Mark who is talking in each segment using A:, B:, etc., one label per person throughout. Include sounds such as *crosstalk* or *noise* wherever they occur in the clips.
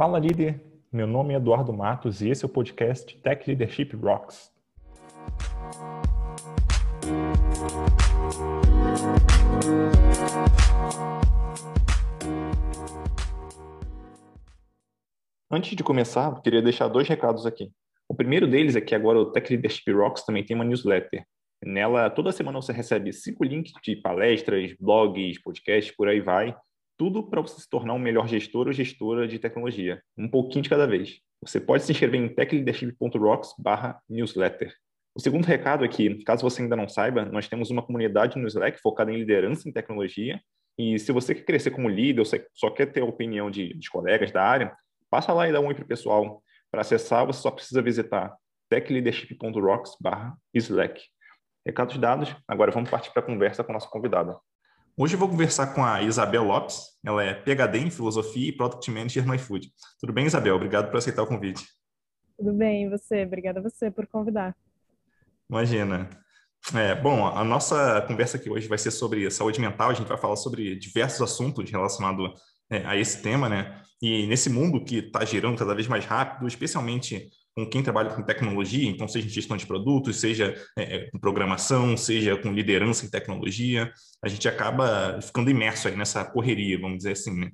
A: Fala líder, meu nome é Eduardo Matos e esse é o podcast Tech Leadership Rocks. Antes de começar, eu queria deixar dois recados aqui. O primeiro deles é que agora o Tech Leadership Rocks também tem uma newsletter. Nela, toda semana você recebe cinco links de palestras, blogs, podcasts, por aí vai, tudo para você se tornar um melhor gestor ou gestora de tecnologia, um pouquinho de cada vez. Você pode se inscrever em techleadership.rocks/newsletter. O segundo recado é que, caso você ainda não saiba, nós temos uma comunidade no Slack focada em liderança em tecnologia. E se você quer crescer como líder ou só quer ter a opinião de, de colegas da área, passa lá e dá um oi para o pessoal. Para acessar, você só precisa visitar techleadership.rocks/slack. Recados dados, agora vamos partir para a conversa com a nossa convidada. Hoje eu vou conversar com a Isabel Lopes. Ela é PhD em Filosofia e Product Manager no iFood. Tudo bem, Isabel? Obrigado por aceitar o convite.
B: Tudo bem, e você? Obrigada a você por convidar.
A: Imagina. É, bom, a nossa conversa aqui hoje vai ser sobre saúde mental. A gente vai falar sobre diversos assuntos relacionados é, a esse tema, né? E nesse mundo que está girando cada vez mais rápido, especialmente com quem trabalha com tecnologia, então seja em gestão de produtos, seja é, é, com programação, seja com liderança em tecnologia, a gente acaba ficando imerso aí nessa correria, vamos dizer assim, né?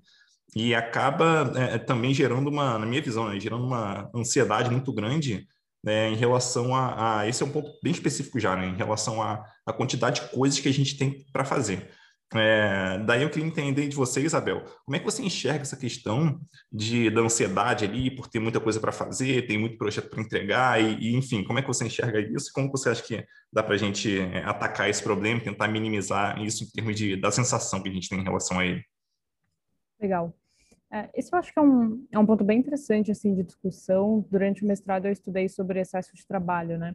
A: E acaba é, também gerando uma, na minha visão, né, gerando uma ansiedade muito grande né, em relação a, a, esse é um ponto bem específico já, né, em relação à quantidade de coisas que a gente tem para fazer. É, daí eu queria entender de você, Isabel, como é que você enxerga essa questão de, da ansiedade ali, por ter muita coisa para fazer, tem muito projeto para entregar, e, e, enfim, como é que você enxerga isso? Como você acha que dá para a gente é, atacar esse problema, tentar minimizar isso em termos de, da sensação que a gente tem em relação a ele?
B: Legal. É, esse eu acho que é um, é um ponto bem interessante assim de discussão. Durante o mestrado eu estudei sobre excesso de trabalho, né?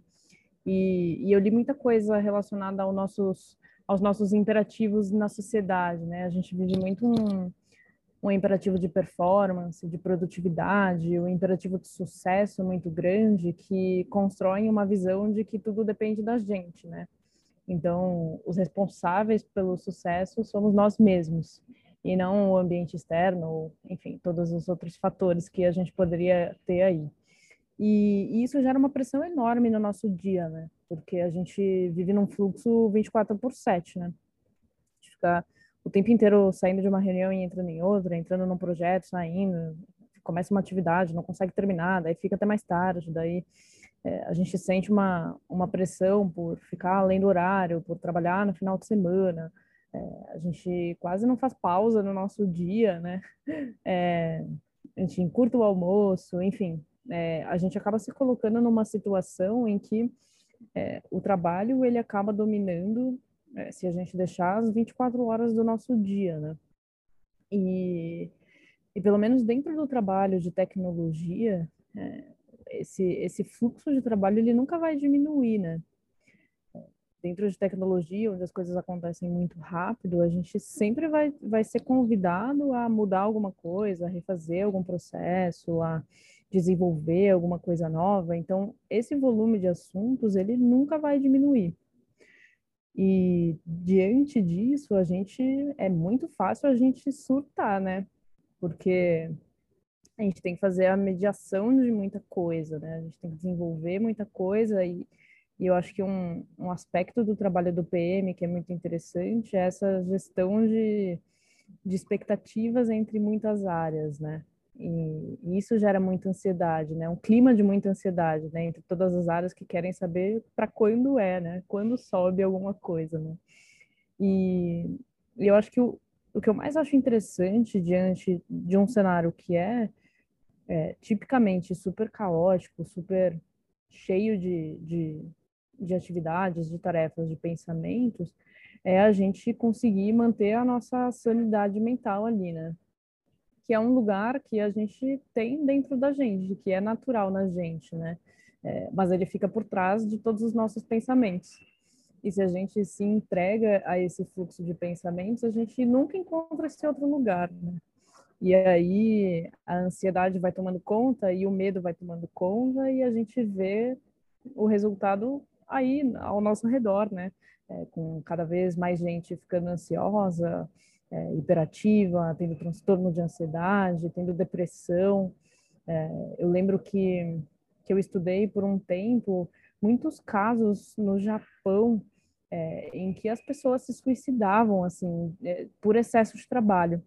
B: E, e eu li muita coisa relacionada aos nossos aos nossos imperativos na sociedade, né? A gente vive muito um, um imperativo de performance, de produtividade, um imperativo de sucesso muito grande que constrói uma visão de que tudo depende da gente, né? Então, os responsáveis pelo sucesso somos nós mesmos e não o ambiente externo, enfim, todos os outros fatores que a gente poderia ter aí. E, e isso gera uma pressão enorme no nosso dia, né? porque a gente vive num fluxo 24 por 7, né? A gente fica o tempo inteiro saindo de uma reunião e entrando em outra, entrando num projeto, saindo, começa uma atividade, não consegue terminar, daí fica até mais tarde, daí é, a gente sente uma, uma pressão por ficar além do horário, por trabalhar no final de semana, é, a gente quase não faz pausa no nosso dia, né? *laughs* É, a gente encurta o almoço, enfim, é, a gente acaba se colocando numa situação em que é, o trabalho ele acaba dominando, é, se a gente deixar, as 24 horas do nosso dia, né? E, e pelo menos dentro do trabalho de tecnologia, é, esse, esse fluxo de trabalho ele nunca vai diminuir, né? Dentro de tecnologia, onde as coisas acontecem muito rápido, a gente sempre vai, vai ser convidado a mudar alguma coisa, a refazer algum processo, a desenvolver alguma coisa nova. Então, esse volume de assuntos, ele nunca vai diminuir. E diante disso, a gente é muito fácil a gente surtar, né? Porque a gente tem que fazer a mediação de muita coisa, né? A gente tem que desenvolver muita coisa e, e eu acho que um, um aspecto do trabalho do PM que é muito interessante é essa gestão de, de expectativas entre muitas áreas, né? E, isso gera muita ansiedade, né? Um clima de muita ansiedade, né? Entre todas as áreas que querem saber para quando é, né? Quando sobe alguma coisa, né? E, e eu acho que o, o que eu mais acho interessante diante de um cenário que é, é tipicamente super caótico, super cheio de, de, de atividades, de tarefas, de pensamentos, é a gente conseguir manter a nossa sanidade mental ali, né? Que é um lugar que a gente tem dentro da gente, que é natural na gente, né? É, mas ele fica por trás de todos os nossos pensamentos. E se a gente se entrega a esse fluxo de pensamentos, a gente nunca encontra esse outro lugar, né? E aí a ansiedade vai tomando conta e o medo vai tomando conta e a gente vê o resultado aí ao nosso redor, né? É, com cada vez mais gente ficando ansiosa, é, hiperativa, tendo transtorno de ansiedade, tendo depressão. É, eu lembro que, que eu estudei por um tempo muitos casos no Japão é, em que as pessoas se suicidavam assim é, por excesso de trabalho.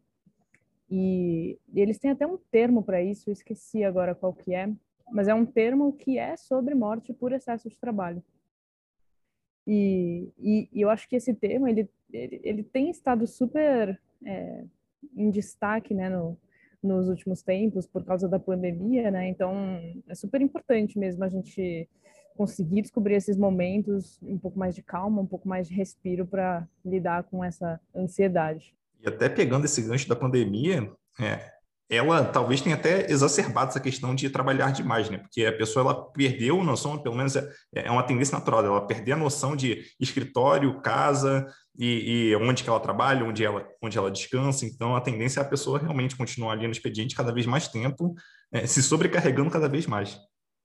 B: E, e eles têm até um termo para isso, eu esqueci agora qual que é, mas é um termo que é sobre morte por excesso de trabalho. E, e, e eu acho que esse termo ele, ele, ele tem estado super é, em destaque né, no, nos últimos tempos por causa da pandemia, né? Então é super importante mesmo a gente conseguir descobrir esses momentos, um pouco mais de calma, um pouco mais de respiro para lidar com essa ansiedade.
A: E até pegando esse gancho da pandemia, é, ela talvez tenha até exacerbado essa questão de trabalhar demais, né? Porque a pessoa ela perdeu a noção, pelo menos é, é uma tendência natural, ela perder a noção de escritório, casa e, e, onde que ela trabalha, onde ela, onde ela descansa. Então, a tendência é a pessoa realmente continuar ali no expediente cada vez mais tempo, é, se sobrecarregando cada vez mais.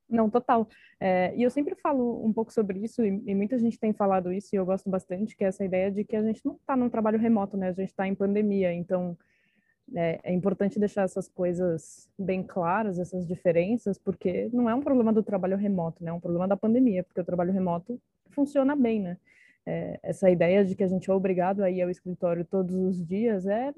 B: Não, total. É, e eu sempre falo um pouco sobre isso, e, e, muita gente tem falado isso, e eu gosto bastante, que é essa ideia de que a gente não está num trabalho remoto, né? A gente está em pandemia, então é, é, importante deixar essas coisas bem claras, essas diferenças, porque não é um problema do trabalho remoto, né? É um problema da pandemia, porque o trabalho remoto funciona bem, né? É, essa ideia de que a gente é obrigado a ir ao escritório todos os dias é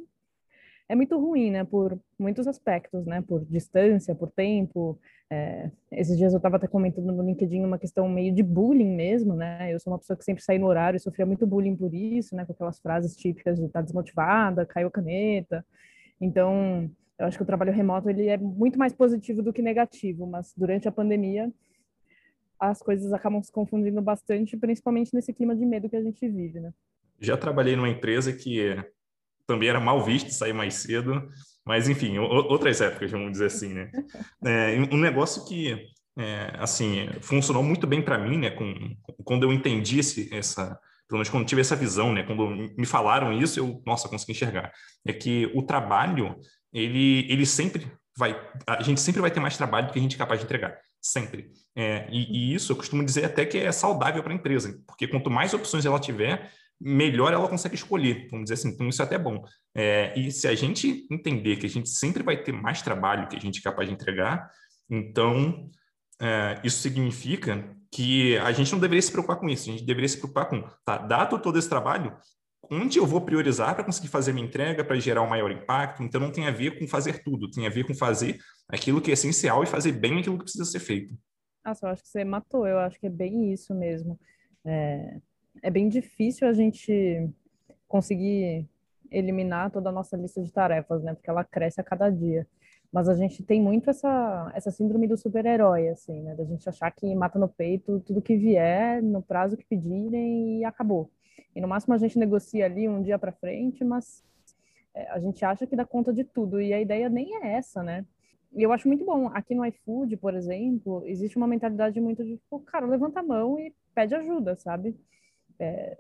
B: é muito ruim, né? Por muitos aspectos, né? Por distância, por tempo. É, esses dias eu estava até comentando no LinkedIn uma questão meio de bullying mesmo, né? Eu sou uma pessoa que sempre sai no horário e sofria muito bullying por isso, né? Com aquelas frases típicas de estar tá desmotivada, caiu a caneta. Então, eu acho que o trabalho remoto ele é muito mais positivo do que negativo, mas durante a pandemia as coisas acabam se confundindo bastante, principalmente nesse clima de medo que a gente vive, né?
A: Já trabalhei numa empresa que também era mal visto sair mais cedo, mas enfim, outras épocas, vamos dizer assim, né? *laughs* É, um negócio que, é, assim, funcionou muito bem para mim, né? Com, quando eu entendi esse, essa, pelo menos quando tive essa visão, né? Quando me falaram isso, eu, nossa, consegui enxergar. É que o trabalho, ele, ele sempre vai, a gente sempre vai ter mais trabalho do que a gente é capaz de entregar, sempre. É, e, e, isso eu costumo dizer até que é saudável para a empresa, porque quanto mais opções ela tiver, melhor ela consegue escolher, vamos dizer assim. Então isso é até bom. É, e se a gente entender que a gente sempre vai ter mais trabalho que a gente é capaz de entregar, então é, isso significa que a gente não deveria se preocupar com isso, a gente deveria se preocupar com, tá, dado todo esse trabalho, onde eu vou priorizar para conseguir fazer minha entrega, para gerar um maior impacto. Então, não tem a ver com fazer tudo, tem a ver com fazer aquilo que é essencial e fazer bem aquilo que precisa ser feito.
B: Nossa, eu acho que você matou, eu acho que é bem isso mesmo. É, é bem difícil a gente conseguir eliminar toda a nossa lista de tarefas, né? Porque ela cresce a cada dia. Mas a gente tem muito essa, essa síndrome do super-herói, assim, né? Da gente achar que mata no peito tudo que vier, no prazo que pedirem e acabou. E no máximo a gente negocia ali um dia para frente, mas é, a gente acha que dá conta de tudo. E a ideia nem é essa, né? E eu acho muito bom. Aqui no iFood, por exemplo, existe uma mentalidade muito de, tipo, cara, levanta a mão e pede ajuda, sabe? É,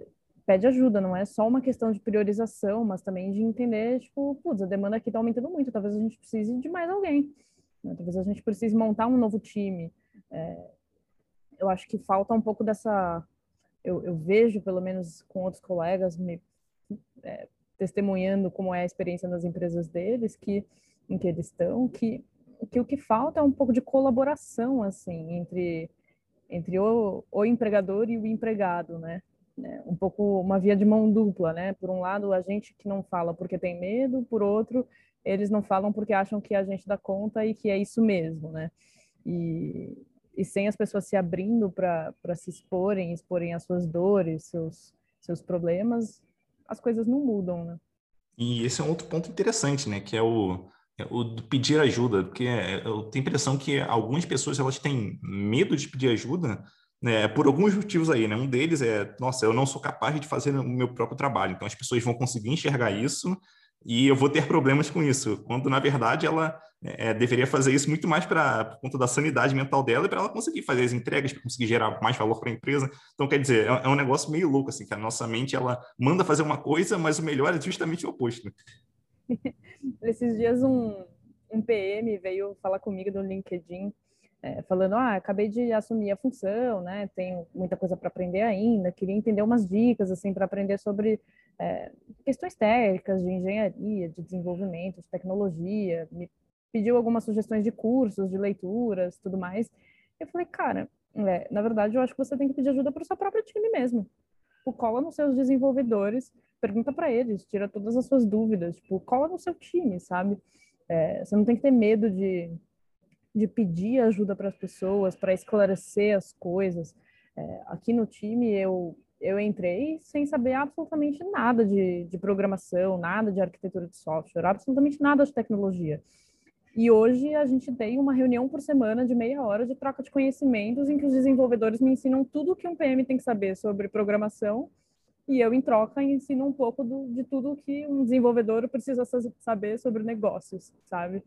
B: pede ajuda, não é só uma questão de priorização, mas também de entender, tipo, putz, a demanda aqui está aumentando muito, talvez a gente precise de mais alguém, né? talvez a gente precise montar um novo time. É, eu acho que falta um pouco dessa. Eu, eu, vejo, pelo menos com outros colegas, me é, testemunhando como é a experiência nas empresas deles, que em que eles estão, que, que o que falta é um pouco de colaboração, assim, entre, entre o, o empregador e o empregado, né? Né, um pouco uma via de mão dupla, né? Por um lado, a gente que não fala porque tem medo, por outro, eles não falam porque acham que a gente dá conta e que é isso mesmo, né? E, e sem as pessoas se abrindo para se exporem, exporem as suas dores, seus, seus problemas, as coisas não mudam, né?
A: E esse é um outro ponto interessante, né? Que é o, é o pedir ajuda, porque eu tenho a impressão que algumas pessoas elas têm medo de pedir ajuda né, por alguns motivos aí, né? Um deles é, nossa, eu não sou capaz de fazer o meu próprio trabalho, então as pessoas vão conseguir enxergar isso e eu vou ter problemas com isso, quando na verdade ela é, deveria fazer isso muito mais para por conta da sanidade mental dela e para ela conseguir fazer as entregas, para conseguir gerar mais valor para a empresa. Então, quer dizer, é, é, um negócio meio louco, assim, que a nossa mente ela manda fazer uma coisa, mas o melhor é justamente o oposto. *laughs*
B: Esses dias um, um PM veio falar comigo no LinkedIn é, falando, ah, acabei de assumir a função, né? Tenho muita coisa para aprender ainda, queria entender umas dicas assim para aprender sobre é, questões técnicas de engenharia, de desenvolvimento, de tecnologia. Me pediu algumas sugestões de cursos, de leituras, tudo mais. Eu falei, cara, é, na verdade, eu acho que você tem que pedir ajuda para o seu próprio time mesmo. Cola nos seus desenvolvedores, pergunta para eles, tira todas as suas dúvidas, tipo, cola no seu time, sabe? É, você não tem que ter medo de, de pedir ajuda para as pessoas, para esclarecer as coisas. É, aqui no time, eu, eu entrei sem saber absolutamente nada de, de programação, nada de arquitetura de software, absolutamente nada de tecnologia. E hoje a gente tem uma reunião por semana de meia hora de troca de conhecimentos em que os desenvolvedores me ensinam tudo que um PM tem que saber sobre programação e eu, em troca, ensino um pouco do, de tudo que um desenvolvedor precisa saber sobre negócios, sabe?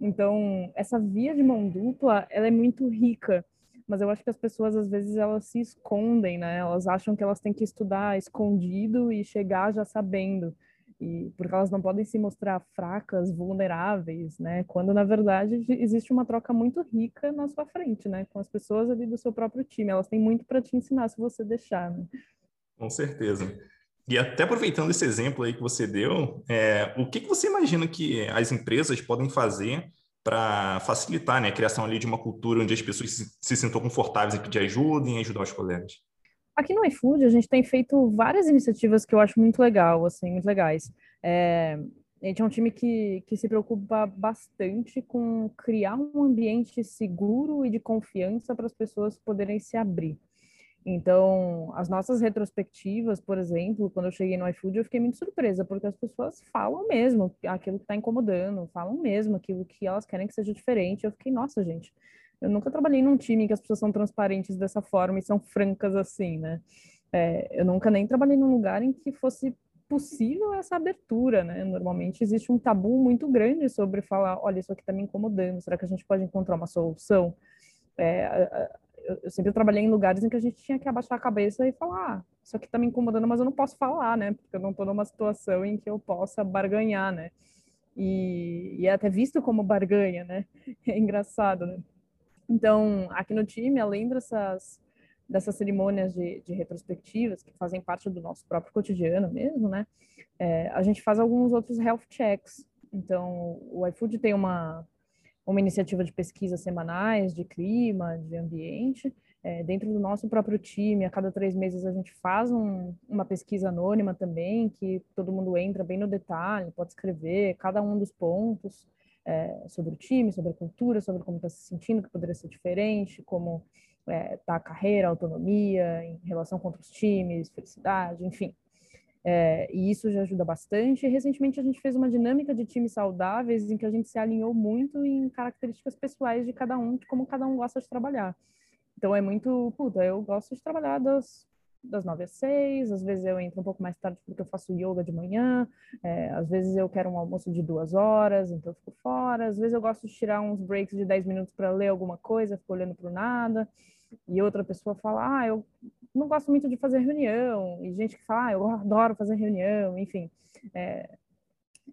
B: Então, essa via de mão dupla, ela é muito rica, mas eu acho que as pessoas, às vezes, elas se escondem, né? Elas acham que elas têm que estudar escondido e chegar já sabendo e porque elas não podem se mostrar fracas, vulneráveis, né? Quando na verdade existe uma troca muito rica na sua frente, né? Com as pessoas ali do seu próprio time, elas têm muito para te ensinar se você deixar. Né?
A: Com certeza. E até aproveitando esse exemplo aí que você deu, é, o que, que você imagina que as empresas podem fazer para facilitar né, a criação ali de uma cultura onde as pessoas se, se sintam confortáveis em pedir ajuda e ajudar os colegas?
B: Aqui no iFood, a gente tem feito várias iniciativas que eu acho muito legal, assim, muito legais. É, a gente é um time que, que se preocupa bastante com criar um ambiente seguro e de confiança para as pessoas poderem se abrir. Então, as nossas retrospectivas, por exemplo, quando eu cheguei no iFood, eu fiquei muito surpresa, porque as pessoas falam mesmo aquilo que está incomodando, falam mesmo aquilo que elas querem que seja diferente. Eu fiquei, nossa, gente, eu nunca trabalhei num time que as pessoas são transparentes dessa forma e são francas assim, né? É, eu nunca nem trabalhei num lugar em que fosse possível essa abertura, né? Normalmente existe um tabu muito grande sobre falar, olha, isso aqui está me incomodando, será que a gente pode encontrar uma solução? É, eu sempre trabalhei em lugares em que a gente tinha que abaixar a cabeça e falar, ah, isso aqui está me incomodando, mas eu não posso falar, né? Porque eu não estou numa situação em que eu possa barganhar, né? E, e é até visto como barganha, né? *laughs* É engraçado, né? Então, aqui no time, além dessas, dessas cerimônias de, de retrospectivas, que fazem parte do nosso próprio cotidiano mesmo, né? É, a gente faz alguns outros health checks. Então, o iFood tem uma, uma iniciativa de pesquisa semanais de clima, de ambiente. É, dentro do nosso próprio time, a cada três meses a gente faz um, uma pesquisa anônima também, que todo mundo entra bem no detalhe, pode escrever cada um dos pontos é, sobre o time, sobre a cultura, sobre como está se sentindo, que poderia ser diferente, como está é, tá a carreira, a autonomia, em relação com outros times, felicidade, enfim. É, e isso já ajuda bastante. Recentemente a gente fez uma dinâmica de times saudáveis em que a gente se alinhou muito em características pessoais de cada um, de como cada um gosta de trabalhar. Então é muito, puta, eu gosto de trabalhar das das nove às seis, às vezes eu entro um pouco mais tarde porque eu faço yoga de manhã, é, às vezes eu quero um almoço de duas horas, então eu fico fora, às vezes eu gosto de tirar uns breaks de dez minutos para ler alguma coisa, fico olhando para nada, e outra pessoa fala, ah, eu não gosto muito de fazer reunião, e gente que fala, ah, eu adoro fazer reunião, enfim. É,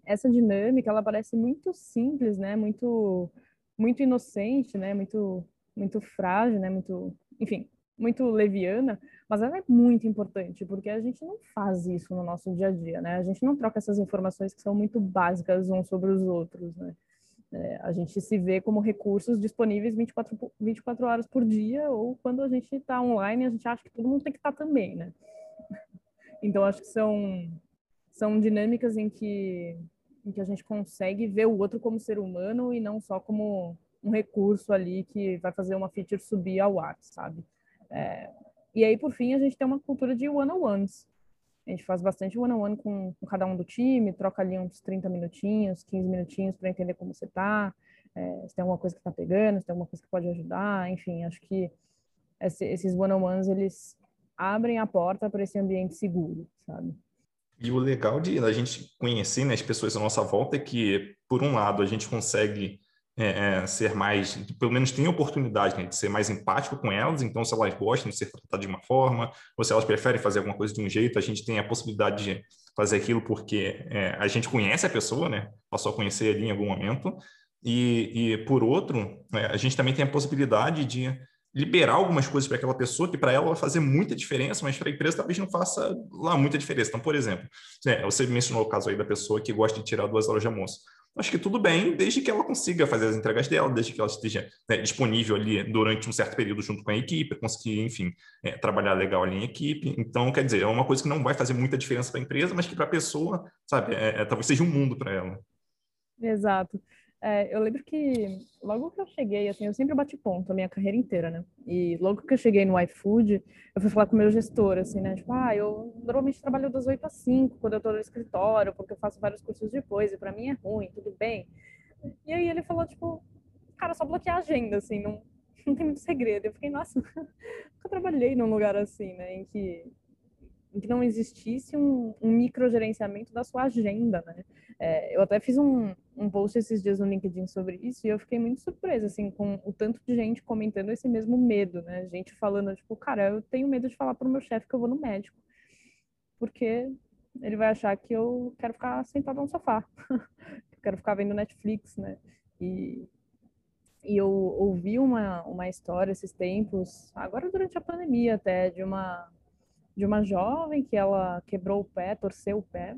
B: essa dinâmica, ela parece muito simples, né, muito, muito inocente, né, muito, muito frágil, né, muito, enfim, muito leviana, mas ela é muito importante, porque a gente não faz isso no nosso dia a dia, né? A gente não troca essas informações que são muito básicas uns sobre os outros, né? É, a gente se vê como recursos disponíveis 24, 24 horas por dia, ou quando a gente está online, a gente acha que todo mundo tem que estar tá também, né? *laughs* Então, acho que são, são dinâmicas em que, em que a gente consegue ver o outro como ser humano e não só como um recurso ali que vai fazer uma feature subir ao ar, sabe? É, e aí, por fim, a gente tem uma cultura de one-on-ones. A gente faz bastante one-on-one com, com, cada um do time, troca ali uns 30 minutinhos, 15 minutinhos para entender como você está, é, se tem alguma coisa que está pegando, se tem alguma coisa que pode ajudar, enfim, acho que esse, esses one-on-ones, eles abrem a porta para esse ambiente seguro, sabe?
A: E o legal de a gente conhecer né, as pessoas à nossa volta é que, por um lado, a gente consegue é, é, ser mais, pelo menos tem oportunidade né, de ser mais empático com elas, então se elas gostam de ser tratadas de uma forma, ou se elas preferem fazer alguma coisa de um jeito, a gente tem a possibilidade de fazer aquilo porque é, a gente conhece a pessoa, né? Passou a conhecer ali em algum momento, e, e por outro, é, a gente também tem a possibilidade de liberar algumas coisas para aquela pessoa que para ela vai fazer muita diferença, mas para a empresa talvez não faça lá muita diferença. Então, por exemplo, é, você mencionou o caso aí da pessoa que gosta de tirar duas horas de almoço acho que tudo bem, desde que ela consiga fazer as entregas dela, desde que ela esteja né, disponível ali durante um certo período junto com a equipe, conseguir, enfim, é, trabalhar legal ali em equipe. Então, quer dizer, é uma coisa que não vai fazer muita diferença para a empresa, mas que para a pessoa, sabe, é, é, talvez seja um mundo para ela.
B: Exato. É, eu lembro que logo que eu cheguei, assim, eu sempre bati ponto a minha carreira inteira, né? E logo que eu cheguei no iFood, eu fui falar com o meu gestor, assim, né? Tipo, ah, eu normalmente trabalho das 8 às 5 quando eu tô no escritório, porque eu faço vários cursos depois, e para mim é ruim, tudo bem. E aí ele falou, tipo, cara, só bloquear a agenda, assim, não, *laughs* não tem muito segredo. Eu fiquei, nossa, *laughs* nunca trabalhei num lugar assim, né? Em que em que não existisse um, um microgerenciamento da sua agenda, né? É, eu até fiz um, um post esses dias no LinkedIn sobre isso e eu fiquei muito surpresa, assim, com o tanto de gente comentando esse mesmo medo, né? Gente falando, tipo, cara, eu tenho medo de falar pro meu chefe que eu vou no médico, porque ele vai achar que eu quero ficar sentado no sofá, *laughs* eu quero ficar vendo Netflix, né? E, e eu ouvi uma, uma história esses tempos, agora durante a pandemia até, de uma de uma jovem que ela quebrou o pé, torceu o pé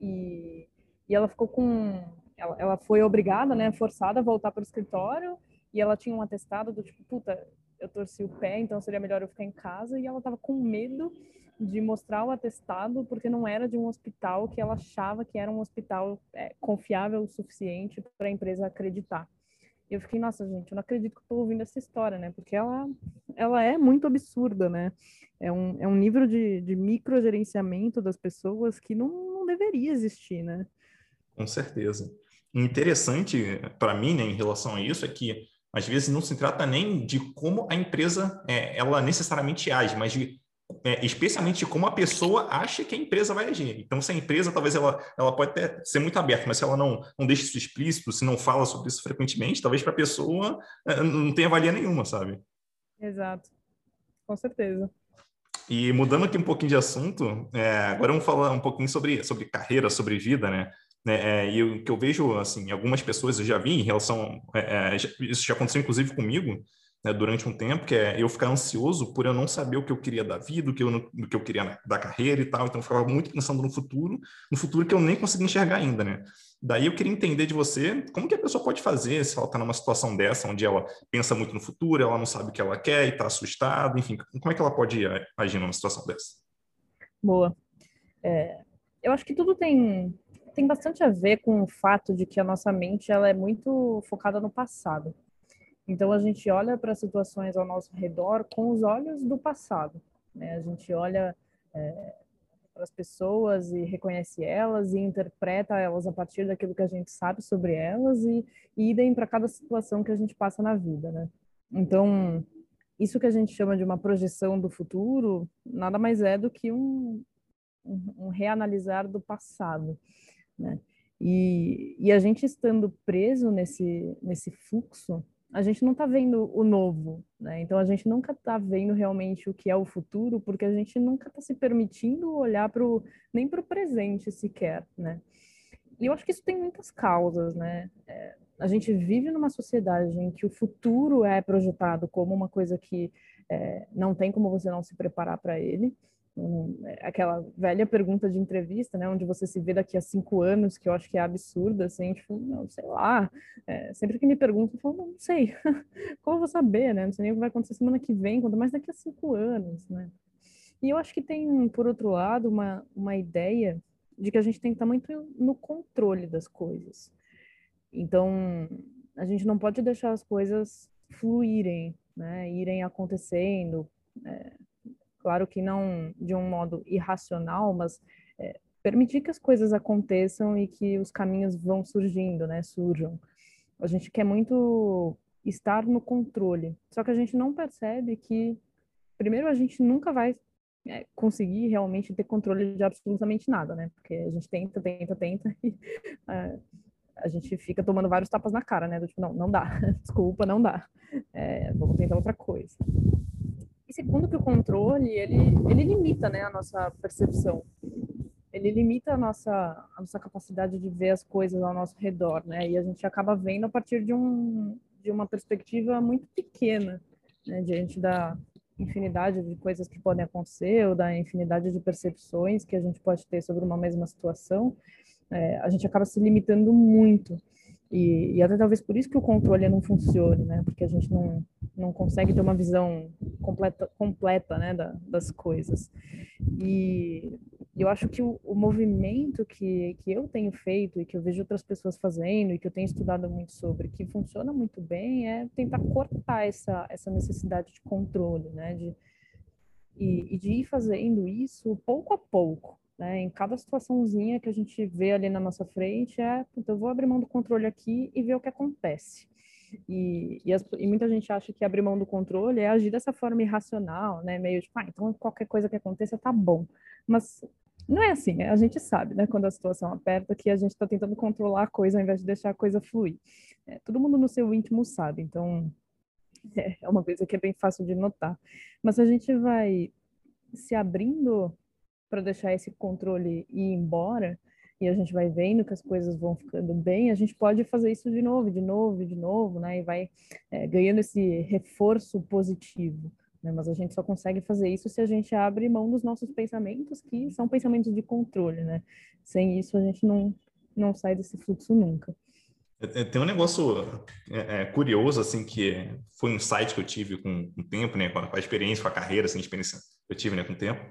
B: e, e ela ficou com ela, ela foi obrigada, né, forçada a voltar para o escritório e ela tinha um atestado do tipo, puta, eu torci o pé, então seria melhor eu ficar em casa e ela estava com medo de mostrar o atestado porque não era de um hospital que ela achava que era um hospital é, confiável o suficiente para a empresa acreditar. Eu fiquei, nossa, gente, eu não acredito que estou ouvindo essa história, né? Porque ela, ela é muito absurda, né? É um, é um nível de, de microgerenciamento das pessoas que não, não deveria existir, né?
A: Com certeza. Interessante para mim, né, em relação a isso, é que às vezes não se trata nem de como a empresa é, ela necessariamente age, mas de é, especialmente como a pessoa acha que a empresa vai agir. Então, se a empresa, talvez ela, ela pode até ser muito aberta, mas se ela não, não deixa isso explícito, se não fala sobre isso frequentemente, talvez para a pessoa é, não tenha valia nenhuma, sabe?
B: Exato, com certeza.
A: E mudando aqui um pouquinho de assunto, é, agora vamos falar um pouquinho sobre, sobre carreira, sobre vida, né? É, e o que eu vejo, assim, algumas pessoas eu já vi em relação, é, é isso já aconteceu inclusive comigo, né, durante um tempo, que é eu ficar ansioso por eu não saber o que eu queria da vida, o que eu, do que eu queria da carreira e tal. Então, eu ficava muito pensando no futuro, no futuro que eu nem consegui enxergar ainda, né? Daí eu queria entender de você como que a pessoa pode fazer se ela está numa situação dessa, onde ela pensa muito no futuro, ela não sabe o que ela quer e está assustada, enfim, como é que ela pode agir numa situação dessa?
B: Boa. É, eu acho que tudo tem tem bastante a ver com o fato de que a nossa mente ela é muito focada no passado. Então a gente olha para situações ao nosso redor com os olhos do passado. Né? A gente olha é, para as pessoas e reconhece elas e interpreta elas a partir daquilo que a gente sabe sobre elas e, idem para cada situação que a gente passa na vida, né? Então isso que a gente chama de uma projeção do futuro nada mais é do que um, um, um reanalisar do passado, né? E, e a gente estando preso nesse nesse fluxo a gente não está vendo o novo, né? Então a gente nunca está vendo realmente o que é o futuro, porque a gente nunca está se permitindo olhar para o nem para o presente sequer, né? E eu acho que isso tem muitas causas, né? É, a gente vive numa sociedade em que o futuro é projetado como uma coisa que é, não tem como você não se preparar para ele aquela velha pergunta de entrevista, né, onde você se vê daqui a cinco anos, que eu acho que é absurda, assim, tipo, não, sei lá, é, sempre que me perguntam, eu falo, não, sei, *laughs* como eu vou saber, né, não sei nem o que vai acontecer semana que vem, quanto mais daqui a cinco anos, né, e eu acho que tem, por outro lado, uma, uma ideia de que a gente tem que estar muito no controle das coisas, então, a gente não pode deixar as coisas fluírem, né, irem acontecendo, é, claro que não de um modo irracional, mas é, permitir que as coisas aconteçam e que os caminhos vão surgindo, né, surjam. A gente quer muito estar no controle, só que a gente não percebe que, primeiro, a gente nunca vai é, conseguir realmente ter controle de absolutamente nada, né? Porque a gente tenta, tenta, tenta e *laughs* é, a gente fica tomando vários tapas na cara, né? Do tipo, não, não dá, *laughs* desculpa, não dá. É, vamos tentar outra coisa. E segundo que o controle, ele, ele limita né, a nossa percepção. Ele limita a nossa, a nossa capacidade de ver as coisas ao nosso redor, né? E a gente acaba vendo a partir de, um, de uma perspectiva muito pequena, né? Diante da infinidade de coisas que podem acontecer ou da infinidade de percepções que a gente pode ter sobre uma mesma situação, é, a gente acaba se limitando muito. E, e, até talvez por isso que o controle não funcione, né? Porque a gente não, não consegue ter uma visão completa, completa né, da, das coisas. E eu acho que o, o, movimento que, que eu tenho feito e que eu vejo outras pessoas fazendo e que eu tenho estudado muito sobre, que funciona muito bem, é tentar cortar essa, essa necessidade de controle, né? De, e, e de ir fazendo isso pouco a pouco. Né? Em cada situaçãozinha que a gente vê ali na nossa frente, é, eu vou abrir mão do controle aqui e ver o que acontece. E, e, as, e, muita gente acha que abrir mão do controle é agir dessa forma irracional, né? Meio tipo, ah, então qualquer coisa que aconteça tá bom. Mas não é assim, né? A gente sabe, né? Quando a situação aperta, que a gente está tentando controlar a coisa ao invés de deixar a coisa fluir. É, todo mundo no seu íntimo sabe, então *laughs* é, é uma coisa que é bem fácil de notar. Mas a gente vai se abrindo para deixar esse controle ir embora e a gente vai vendo que as coisas vão ficando bem, a gente pode fazer isso de novo, de novo, de novo, né? E vai é, ganhando esse reforço positivo. Né? Mas a gente só consegue fazer isso se a gente abre mão dos nossos pensamentos, que são pensamentos de controle, né? Sem isso a gente não, não sai desse fluxo nunca.
A: É, é, tem um negócio é, é, curioso, assim, que foi um insight que eu tive com o tempo, né? Com a, com a experiência, com a carreira, assim, experiência que eu tive né, com o tempo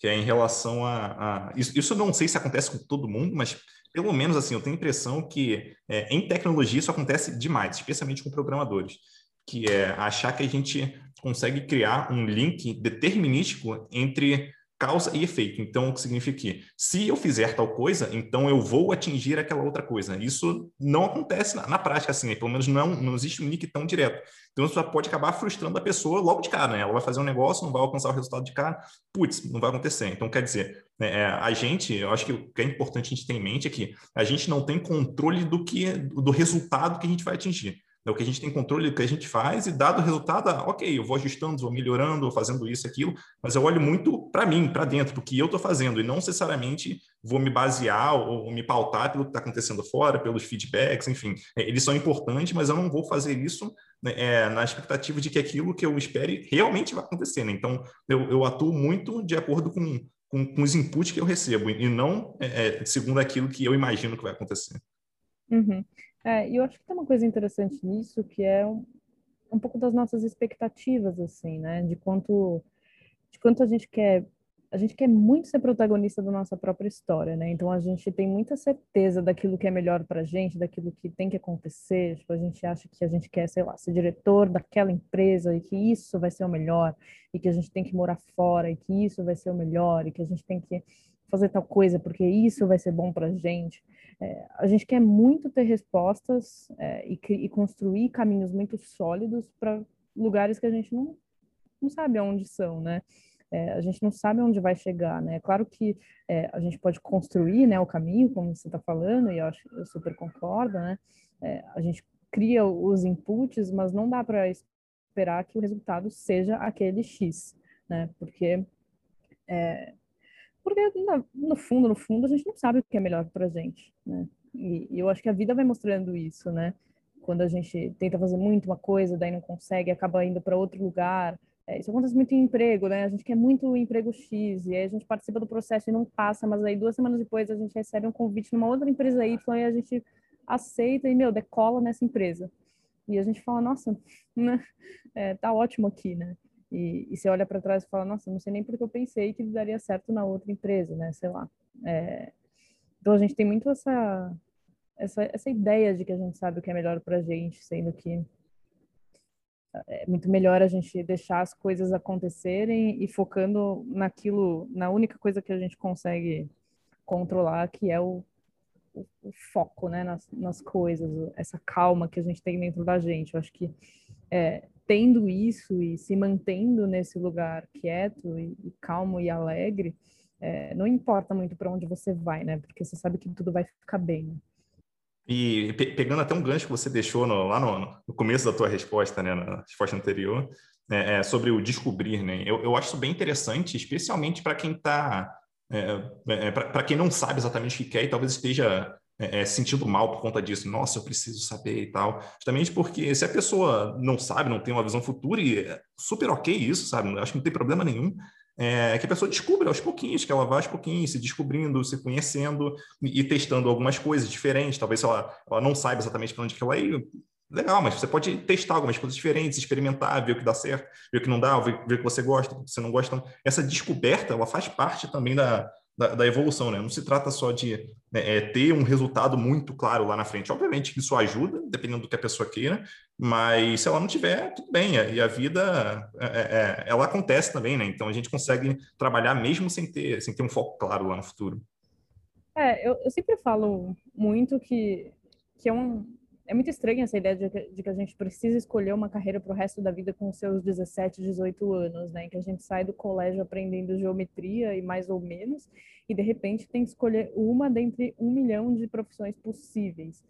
A: que é em relação a, a... Isso, isso eu não sei se acontece com todo mundo, mas pelo menos assim, eu tenho a impressão que é, em tecnologia isso acontece demais, especialmente com programadores, que é achar que a gente consegue criar um link determinístico entre causa e efeito. Então, o que significa que se eu fizer tal coisa, então eu vou atingir aquela outra coisa. Isso não acontece na, na prática, assim, né? pelo menos não, não existe um link tão direto. Então, isso pode acabar frustrando a pessoa logo de cara, né? Ela vai fazer um negócio, não vai alcançar o resultado de cara, putz, não vai acontecer. Então, quer dizer, né, é, a gente, eu acho que o que é importante a gente ter em mente é que a gente não tem controle do que do resultado que a gente vai atingir. É o que a gente tem controle do que a gente faz e dado o resultado, ah, ok, eu vou ajustando, vou melhorando, vou fazendo isso, aquilo, mas eu olho muito para mim, para dentro, do que eu estou fazendo e não necessariamente vou me basear ou me pautar pelo que está acontecendo fora, pelos feedbacks, enfim, é, eles são importantes, mas eu não vou fazer isso né, é, na expectativa de que aquilo que eu espere realmente vai acontecer. Né? Então, eu, eu, atuo muito de acordo com, com, com, os inputs que eu recebo e não é, é segundo aquilo que eu imagino que vai acontecer.
B: Uhum. É, e eu acho que tem uma coisa interessante nisso, que é um, um pouco das nossas expectativas, assim, né? De quanto, de quanto a gente quer a gente quer muito ser protagonista da nossa própria história, né? Então a gente tem muita certeza daquilo que é melhor para gente, daquilo que tem que acontecer. Tipo, a gente acha que a gente quer, sei lá, ser diretor daquela empresa e que isso vai ser o melhor, e que a gente tem que morar fora e que isso vai ser o melhor, e que a gente tem que fazer tal coisa porque isso vai ser bom para a gente. É, a gente quer muito ter respostas é, e, e, construir caminhos muito sólidos para lugares que a gente não, não sabe aonde são, né? É, a gente não sabe onde vai chegar, né? É claro que é, a gente pode construir né, o caminho, como você está falando, e eu, acho, eu super concordo, né? É, a gente cria os inputs, mas não dá para esperar que o resultado seja aquele X, né? Porque é, porque no fundo, no fundo, a gente não sabe o que é melhor para gente, né? E, e, eu acho que a vida vai mostrando isso, né? Quando a gente tenta fazer muito uma coisa, daí não consegue, acaba indo para outro lugar. É, isso acontece muito em emprego, né? A gente quer muito emprego X, e aí a gente participa do processo e não passa, mas aí duas semanas depois a gente recebe um convite numa outra empresa Y e a gente aceita e, meu, decola nessa empresa. E a gente fala, nossa, né? É, tá ótimo aqui, né? E, e você olha para trás e fala, nossa, não sei nem porque eu pensei que daria certo na outra empresa, né? Sei lá. É... Então a gente tem muito essa, essa, essa ideia de que a gente sabe o que é melhor para a gente, sendo que é muito melhor a gente deixar as coisas acontecerem e focando naquilo, na única coisa que a gente consegue controlar, que é o, o, o foco, né, nas, nas coisas, essa calma que a gente tem dentro da gente. Eu acho que é, tendo isso e se mantendo nesse lugar quieto e, e calmo e alegre, é, não importa muito para onde você vai, né? Porque você sabe que tudo vai ficar bem.
A: E pe pegando até um gancho que você deixou no, lá no, no, começo da tua resposta, né, na resposta anterior, é, é, sobre o descobrir, né? Eu, eu acho isso bem interessante, especialmente para quem está, é, é para quem não sabe exatamente o que quer e talvez esteja é, é, sentindo mal por conta disso. Nossa, eu preciso saber e tal. Justamente porque se a pessoa não sabe, não tem uma visão futura, e é super ok isso, sabe? Acho que não tem problema nenhum. é, que a pessoa descubra aos pouquinhos, que ela vá aos pouquinhos, se descobrindo, se conhecendo e, e testando algumas coisas diferentes. Talvez ela, ela não saiba exatamente para onde que ela ir, legal, mas você pode testar algumas coisas diferentes, experimentar, ver o que dá certo, ver o que não dá, ver, ver o que você gosta, o que você não gosta. Então, essa descoberta, ela faz parte também da, da, da evolução, né? Não se trata só de né, é, ter um resultado muito claro lá na frente. Obviamente que isso ajuda, dependendo do que a pessoa queira, mas se ela não tiver, tudo bem. E a vida, é, é, é, ela acontece também, né? Então a gente consegue trabalhar mesmo sem ter, sem ter um foco claro lá no futuro.
B: É, eu, eu sempre falo muito que, que é um, é muito estranha essa ideia de que, de que a gente precisa escolher uma carreira para o resto da vida com seus 17, 18 anos, né? Que a gente sai do colégio aprendendo geometria e mais ou menos, e de repente tem que escolher uma dentre um milhão de profissões possíveis.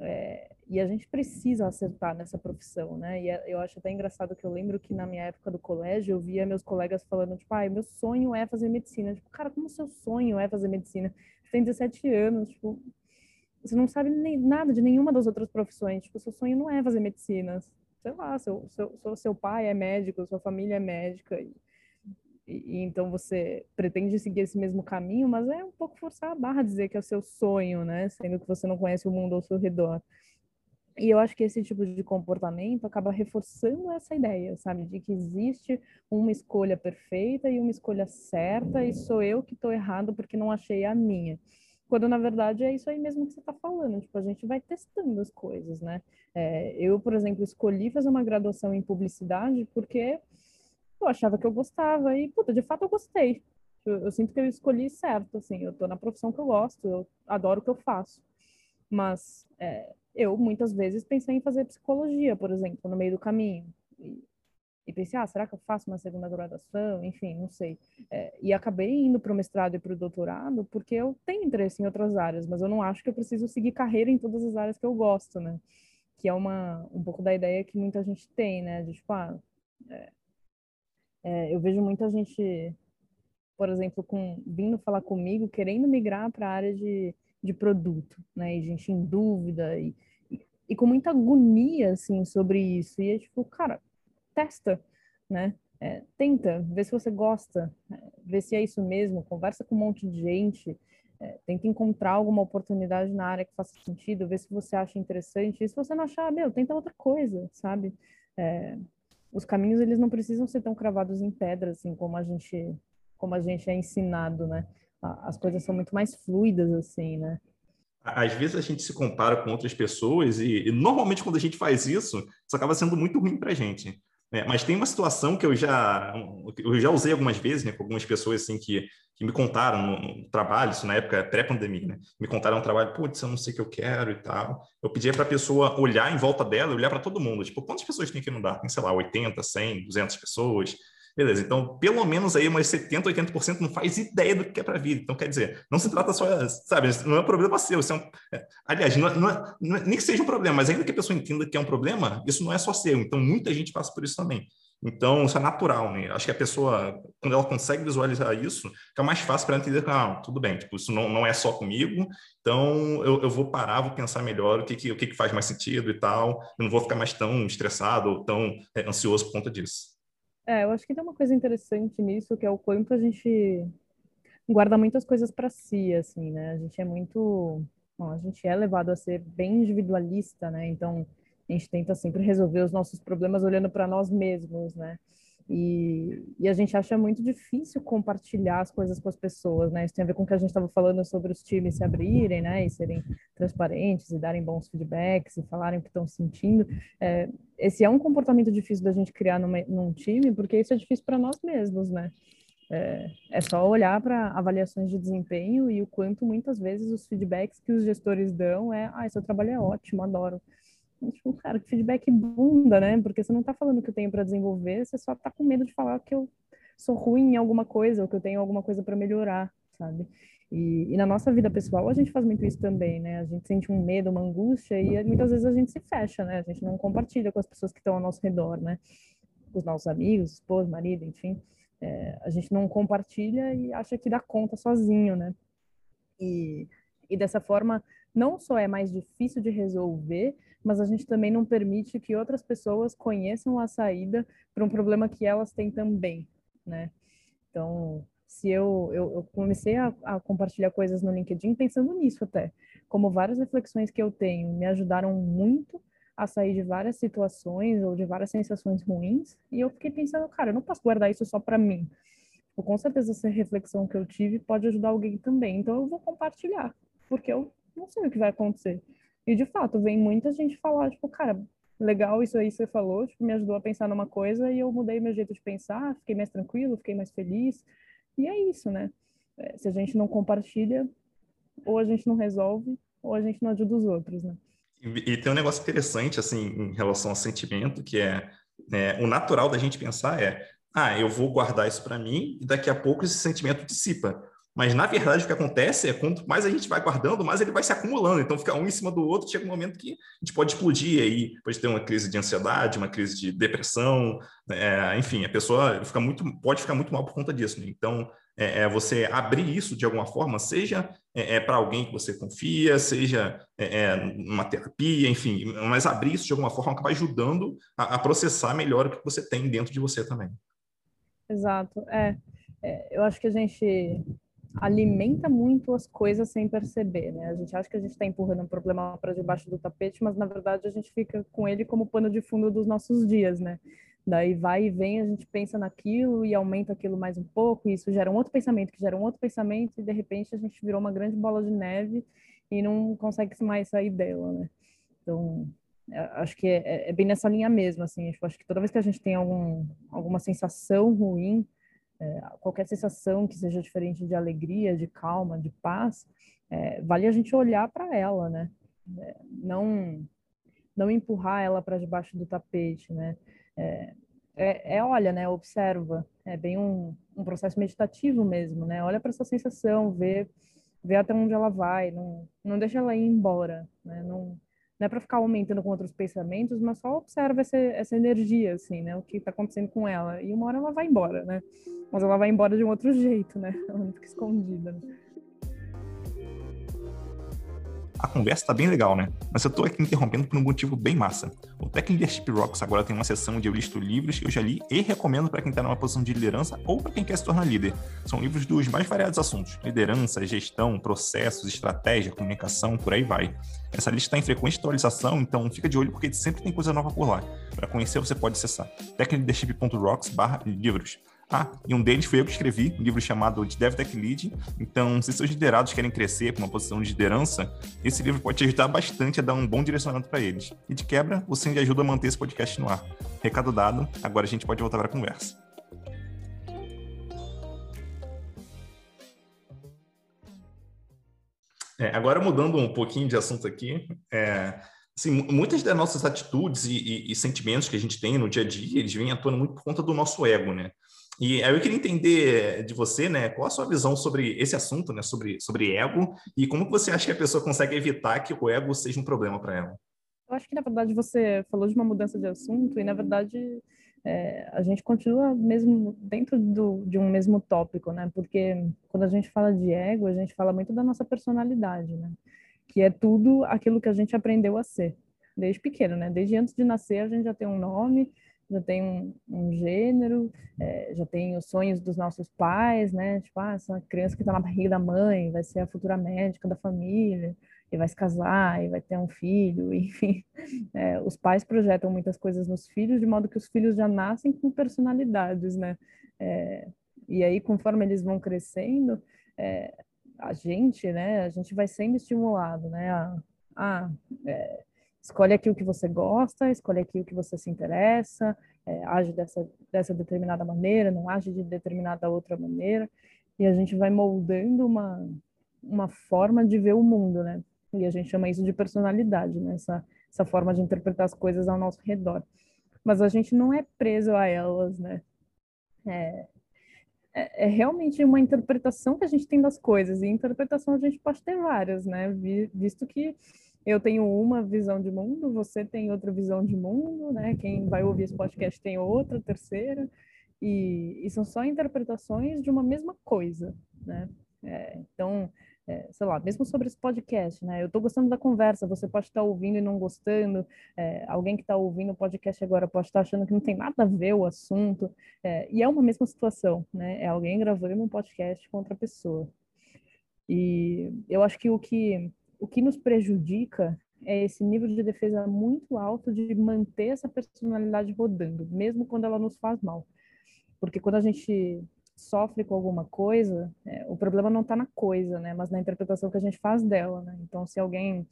B: É, e a gente precisa acertar nessa profissão, né? E é, eu acho até engraçado que eu lembro que na minha época do colégio eu via meus colegas falando, tipo, ah, meu sonho é fazer medicina. Tipo, cara, como seu sonho é fazer medicina? Você tem 17 anos, tipo, você não sabe nem, nada de nenhuma das outras profissões. Tipo, seu sonho não é fazer medicina. Sei lá, seu, seu, seu pai é médico, sua família é médica. E, e, então você pretende seguir esse mesmo caminho, mas é um pouco forçar a barra dizer que é o seu sonho, né? Sendo que você não conhece o mundo ao seu redor. E eu acho que esse tipo de comportamento acaba reforçando essa ideia, sabe? De que existe uma escolha perfeita e uma escolha certa, e sou eu que estou errado porque não achei a minha. Quando, na verdade, é isso aí mesmo que você está falando. Tipo, a gente vai testando as coisas, né? É, eu, por exemplo, escolhi fazer uma graduação em publicidade porque eu achava que eu gostava e, puta, de fato eu gostei. Eu, eu sinto que eu escolhi certo, assim. Eu estou na profissão que eu gosto, eu adoro o que eu faço. Mas é, eu, muitas vezes, pensei em fazer psicologia, por exemplo, no meio do caminho. E e pensei, ah, será que eu faço uma segunda graduação? Enfim, não sei. É, e acabei indo para o mestrado e para o doutorado porque eu tenho interesse em outras áreas, mas eu não acho que eu preciso seguir carreira em todas as áreas que eu gosto, né? Que é uma, um pouco da ideia que muita gente tem, né? De tipo, ah, é, é, eu vejo muita gente, por exemplo, com, vindo falar comigo, querendo migrar para a área de, de produto, né? E gente em dúvida e, e, e com muita agonia, assim, sobre isso. E é tipo, cara, testa, né? É, tenta, vê se você gosta, é, vê se é isso mesmo, conversa com um monte de gente, é, tenta encontrar alguma oportunidade na área que faça sentido, vê se você acha interessante, e se você não achar, meu, tenta outra coisa, sabe? É, os caminhos, eles não precisam ser tão cravados em pedra, assim, como a gente, como a gente é ensinado, né? As coisas são muito mais fluidas, assim, né?
A: às vezes a gente se compara com outras pessoas e, e, normalmente quando a gente faz isso, isso acaba sendo muito ruim para a gente. É, mas tem uma situação que eu já, eu já usei algumas vezes, né, com algumas pessoas assim que, que me contaram no, no trabalho, isso na época pré-pandemia, né, me contaram um trabalho, putz, eu não sei o que eu quero e tal. Eu pedia para a pessoa olhar em volta dela, olhar para todo mundo, tipo, quantas pessoas tem aqui no DAR? Tem, sei lá, 80, 100, 200 pessoas. Beleza, então pelo menos aí umas 70, 80% não faz ideia do que é para vida. Então, quer dizer, não se trata só, sabe, não é um problema seu. Isso é um, é, aliás, não, é, não é, não é, nem que seja um problema, mas ainda que a pessoa entenda que é um problema, isso não é só seu. Então, muita gente passa por isso também. Então, isso é natural, né? Acho que a pessoa, quando ela consegue visualizar isso, fica mais fácil para entender que, ah, tudo bem, tipo, isso não, não é só comigo, então eu, eu vou parar, vou pensar melhor o que, que, o que, que faz mais sentido e tal, eu não vou ficar mais tão estressado ou tão é, ansioso por conta disso.
B: É, eu acho que tem uma coisa interessante nisso, que é o quanto a gente guarda muitas coisas para si, assim, né? A gente é muito, bom, a gente é levado a ser bem individualista, né? Então, a gente tenta sempre resolver os nossos problemas olhando para nós mesmos, né? E, e, a gente acha muito difícil compartilhar as coisas com as pessoas, né? Isso tem a ver com o que a gente estava falando sobre os times se abrirem, né? E serem transparentes e darem bons feedbacks e falarem o que estão sentindo. É, esse é um comportamento difícil da gente criar numa, num time, porque isso é difícil para nós mesmos, né? É, é só olhar para avaliações de desempenho e o quanto muitas vezes os feedbacks que os gestores dão é, ah, seu trabalho é ótimo, adoro. Tipo, cara, que feedback bunda, né? Porque você não tá falando que eu tenho para desenvolver, você só tá com medo de falar que eu sou ruim em alguma coisa ou que eu tenho alguma coisa para melhorar, sabe? E, e, na nossa vida pessoal a gente faz muito isso também, né? A gente sente um medo, uma angústia e muitas vezes a gente se fecha, né? A gente não compartilha com as pessoas que estão ao nosso redor, né? Os nossos amigos, esposo, marido, enfim. É, a gente não compartilha e acha que dá conta sozinho, né? E, e dessa forma não só é mais difícil de resolver, mas a gente também não permite que outras pessoas conheçam a saída para um problema que elas têm também, né? Então, se eu, eu, eu comecei a, a, compartilhar coisas no LinkedIn pensando nisso até, como várias reflexões que eu tenho me ajudaram muito a sair de várias situações ou de várias sensações ruins, e eu fiquei pensando, cara, eu não posso guardar isso só para mim. Tipo, com certeza essa reflexão que eu tive pode ajudar alguém também, então eu vou compartilhar, porque eu não sei o que vai acontecer. E de fato, vem muita gente falar, tipo, cara, legal isso aí que você falou, tipo, me ajudou a pensar numa coisa e eu mudei meu jeito de pensar, fiquei mais tranquilo, fiquei mais feliz. E é isso, né? É, se a gente não compartilha, ou a gente não resolve, ou a gente não ajuda os outros, né?
A: E, e tem um negócio interessante, assim, em relação ao sentimento, que é, é o natural da gente pensar é, ah, eu vou guardar isso para mim e daqui a pouco esse sentimento dissipa. Mas, na verdade, o que acontece é quanto mais a gente vai guardando, mais ele vai se acumulando. Então, fica um em cima do outro, chega um momento que a gente pode explodir aí, pode ter uma crise de ansiedade, uma crise de depressão, é, enfim, a pessoa fica muito, pode ficar muito mal por conta disso. Né? Então, é, é, você abrir isso de alguma forma, seja é, é para alguém que você confia, seja é, é, uma terapia, enfim, mas abrir isso de alguma forma acaba ajudando a, a processar melhor o que você tem dentro de você também.
B: Exato, é. eu acho que a gente alimenta muito as coisas sem perceber, né? A gente acha que a gente está empurrando um problema para debaixo do tapete, mas na verdade a gente fica com ele como pano de fundo dos nossos dias, né? Daí vai e vem, a gente pensa naquilo e aumenta aquilo mais um pouco, e isso gera um outro pensamento, que gera um outro pensamento, e de repente a gente virou uma grande bola de neve e não consegue mais sair dela, né? Então, é, acho que é, é bem nessa linha mesmo, assim, tipo, acho que toda vez que a gente tem algum, alguma sensação ruim, é, qualquer sensação que seja diferente de alegria, de calma, de paz, é, vale a gente olhar para ela, né? É, não não empurrar ela para debaixo do tapete, né? É, é, é, olha, né? Observa. É bem um, um processo meditativo mesmo, né? Olha para essa sensação, vê, vê até onde ela vai, não, não deixa ela ir embora, né? Não, não é para ficar aumentando com outros pensamentos, mas só observa essa, essa energia, assim, né? O que está acontecendo com ela. E uma hora ela vai embora, né? Mas ela vai embora de um outro *laughs* jeito, né? Ela fica escondida. Né?
A: A conversa tá bem legal, né? Mas eu tô aqui interrompendo por um motivo bem massa. O Tech Leadership Rocks agora tem uma seção onde eu listo livros que eu já li e recomendo para quem tá numa posição de liderança ou para quem quer se tornar líder. São livros dos mais variados assuntos: liderança, gestão, processos, estratégia, comunicação, por aí vai. Essa lista está em frequente atualização, então fica de olho porque sempre tem coisa nova por lá. Para conhecer, você pode acessar techleadership.rocks/livros. Ah, e um deles foi eu que escrevi, um livro chamado de DevTech Lead. Então, se seus liderados querem crescer para uma posição de liderança, esse livro pode te ajudar bastante a dar um bom direcionamento para eles. E de quebra, você ainda ajuda a manter esse podcast no ar. Recado dado, agora a gente pode voltar para a conversa. É, agora mudando um pouquinho de assunto aqui, é, assim, muitas das nossas atitudes e, e, e, sentimentos que a gente tem no dia a dia, eles vêm à tona muito por conta do nosso ego, né? E aí eu queria entender de você, né, qual a sua visão sobre esse assunto, né, sobre, sobre ego, e como que você acha que a pessoa consegue evitar que o ego seja um problema para ela?
B: Eu acho que, na verdade, você falou de uma mudança de assunto, e, na verdade, é, a gente continua mesmo dentro do, de um mesmo tópico, né, porque quando a gente fala de ego, a gente fala muito da nossa personalidade, né, que é tudo aquilo que a gente aprendeu a ser, desde pequeno, né, desde antes de nascer a gente já tem um nome, já tem um, um gênero, é, já tem os sonhos dos nossos pais, né? Tipo, ah, essa criança que está na barriga da mãe vai ser a futura médica da família, e vai se casar, e vai ter um filho, *laughs* enfim. É, os pais projetam muitas coisas nos filhos, de modo que os filhos já nascem com personalidades, né? É, e aí, conforme eles vão crescendo, é, a gente, né? A gente vai sendo estimulado, né? A é, escolhe aqui o que você gosta, escolhe aqui o que você se interessa, é, age dessa, dessa determinada maneira, não age de determinada outra maneira, e a gente vai moldando uma, uma forma de ver o mundo, né? E a gente chama isso de personalidade, né? Essa, essa forma de interpretar as coisas ao nosso redor. Mas a gente não é preso a elas, né? É, é, é realmente uma interpretação que a gente tem das coisas, e interpretação a gente pode ter várias, né? Visto que eu tenho uma visão de mundo, você tem outra visão de mundo, né? Quem vai ouvir esse podcast tem outra, terceira, e, e são só interpretações de uma mesma coisa, né? É, então, é, sei lá, mesmo sobre esse podcast, né? Eu estou gostando da conversa, você pode estar ouvindo e não gostando, é, alguém que está ouvindo o podcast agora pode estar achando que não tem nada a ver o assunto, é, e é uma mesma situação, né? É alguém gravando um podcast com outra pessoa. E eu acho que o que, o que nos prejudica é esse nível de defesa muito alto de manter essa personalidade rodando, mesmo quando ela nos faz mal. Porque quando a gente sofre com alguma coisa, é, o problema não está na coisa, né? Mas na interpretação que a gente faz dela, né? Então, se alguém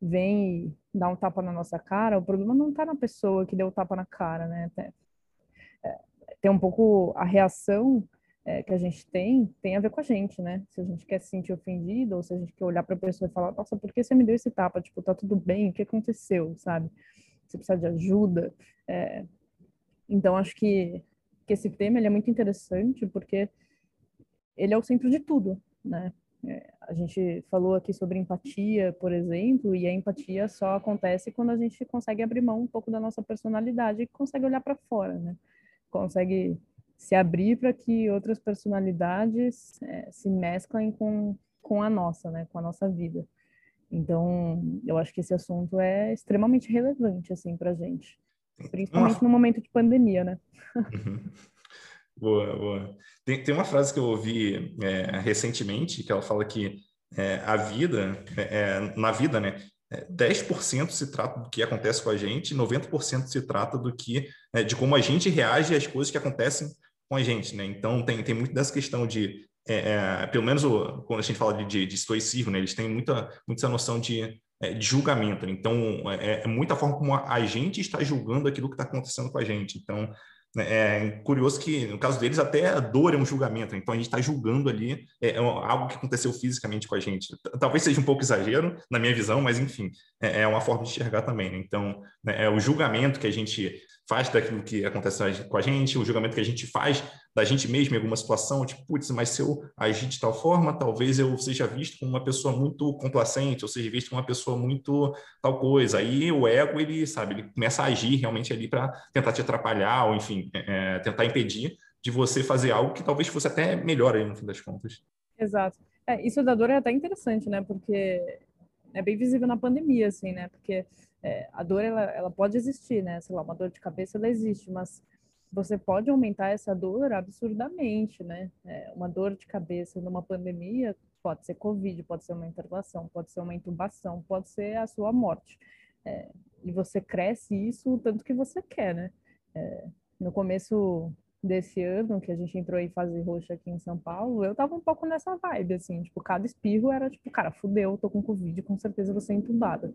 B: vem e dá um tapa na nossa cara, o problema não está na pessoa que deu o tapa na cara, né? Tem, é, tem um pouco a reação é, que a gente tem tem a ver com a gente, né? Se a gente quer se sentir ofendido ou se a gente quer olhar para a pessoa e falar, nossa, por que você me deu esse tapa? Tipo, tá tudo bem? O que aconteceu, sabe? Você precisa de ajuda? É... Então, acho que que esse tema ele é muito interessante porque ele é o centro de tudo, né? É, a gente falou aqui sobre empatia, por exemplo, e a empatia só acontece quando a gente consegue abrir mão um pouco da nossa personalidade e consegue olhar para fora, né? Consegue se abrir para que outras personalidades é, se mesclem com, com a nossa, né? Com a nossa vida. Então, eu acho que esse assunto é extremamente relevante, assim, para gente. Principalmente no momento de pandemia, né?
A: Uhum. Boa, boa. Tem, tem uma frase que eu ouvi é, recentemente que ela fala que é, a vida, é, é na vida, né? 10% é, se trata do que acontece com a gente, 90% se trata do que de como a gente reage às coisas que acontecem com a gente, né? Então tem, tem muito dessa questão de é, pelo menos o, quando a gente fala de, de, de estoicismo, né? Eles têm muita, muita noção de é, de julgamento. Né? Então, é, é, muita forma como a gente está julgando aquilo que está acontecendo com a gente. Então, né, é curioso que, no caso deles, até a dor é um julgamento. Então, a gente está julgando ali é, é, algo que aconteceu fisicamente com a gente. Talvez seja um pouco exagero, na minha visão, mas, enfim, é, é uma forma de enxergar também. Né? Então, né, é o julgamento que a gente faz daquilo que acontece com a gente, o julgamento que a gente faz da gente mesmo em alguma situação, tipo, putz, mas se eu agir de tal forma, talvez eu seja visto como uma pessoa muito complacente, ou seja visto como uma pessoa muito tal coisa. Aí o ego, ele, sabe, ele começa a agir realmente ali para tentar te atrapalhar, ou enfim, é, é, tentar impedir de você fazer algo que talvez fosse até melhor aí no fim das contas.
B: Exato. É, isso da dor é até interessante, né? Porque é bem visível na pandemia, assim, né? Porque é, a dor, ela, ela pode existir, né? Sei lá, uma dor de cabeça, ela existe, mas você pode aumentar essa dor absurdamente, né? É, uma dor de cabeça numa pandemia pode ser Covid, pode ser uma internação, pode ser uma intubação, pode ser a sua morte. É, e você cresce isso o tanto que você quer, né? É, no começo desse ano, que a gente entrou em fase roxa aqui em São Paulo, eu tava um pouco nessa vibe, assim, tipo, cada espirro era tipo, cara, fudeu, tô com Covid, com certeza você é entubada.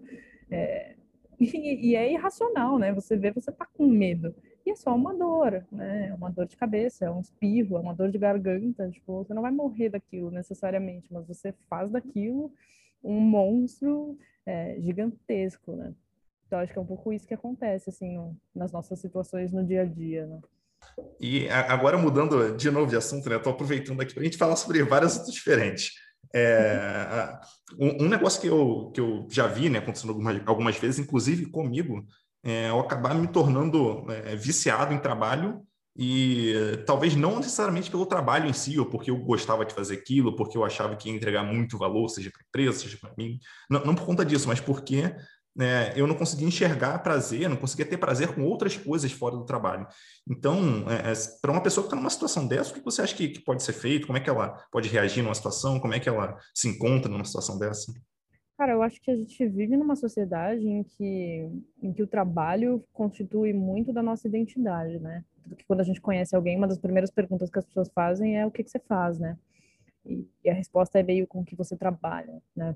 B: É, e, e, é irracional, né? Você vê, você tá com medo. E é só uma dor, né? É uma dor de cabeça, é um espirro, é uma dor de garganta. Tipo, você não vai morrer daquilo necessariamente, mas você faz daquilo um monstro é, gigantesco, né? Então, acho que é um pouco isso que acontece, assim, nas nossas situações no dia a dia, né?
A: E agora, mudando de novo de assunto, né? Estou aproveitando aqui para a gente falar sobre vários assuntos diferentes. É, um, um, negócio que eu, que eu já vi né, acontecendo algumas, algumas vezes, inclusive comigo, é, eu acabar me tornando é, viciado em trabalho e talvez não necessariamente pelo trabalho em si, ou porque eu gostava de fazer aquilo, porque eu achava que ia entregar muito valor, seja para a empresa, seja para mim, não, não, por conta disso, mas porque né, eu não conseguia enxergar prazer, não conseguia ter prazer com outras coisas fora do trabalho. Então, é, é, para uma pessoa que está numa situação dessa, o que você acha que, que pode ser feito? Como é que ela pode reagir numa situação? Como é que ela se encontra numa situação dessa?
B: Cara, eu acho que a gente vive numa sociedade em que, em que o trabalho constitui muito da nossa identidade, né? Porque quando a gente conhece alguém, uma das primeiras perguntas que as pessoas fazem é o que, que você faz, né? E, e a resposta é meio com o que você trabalha, né?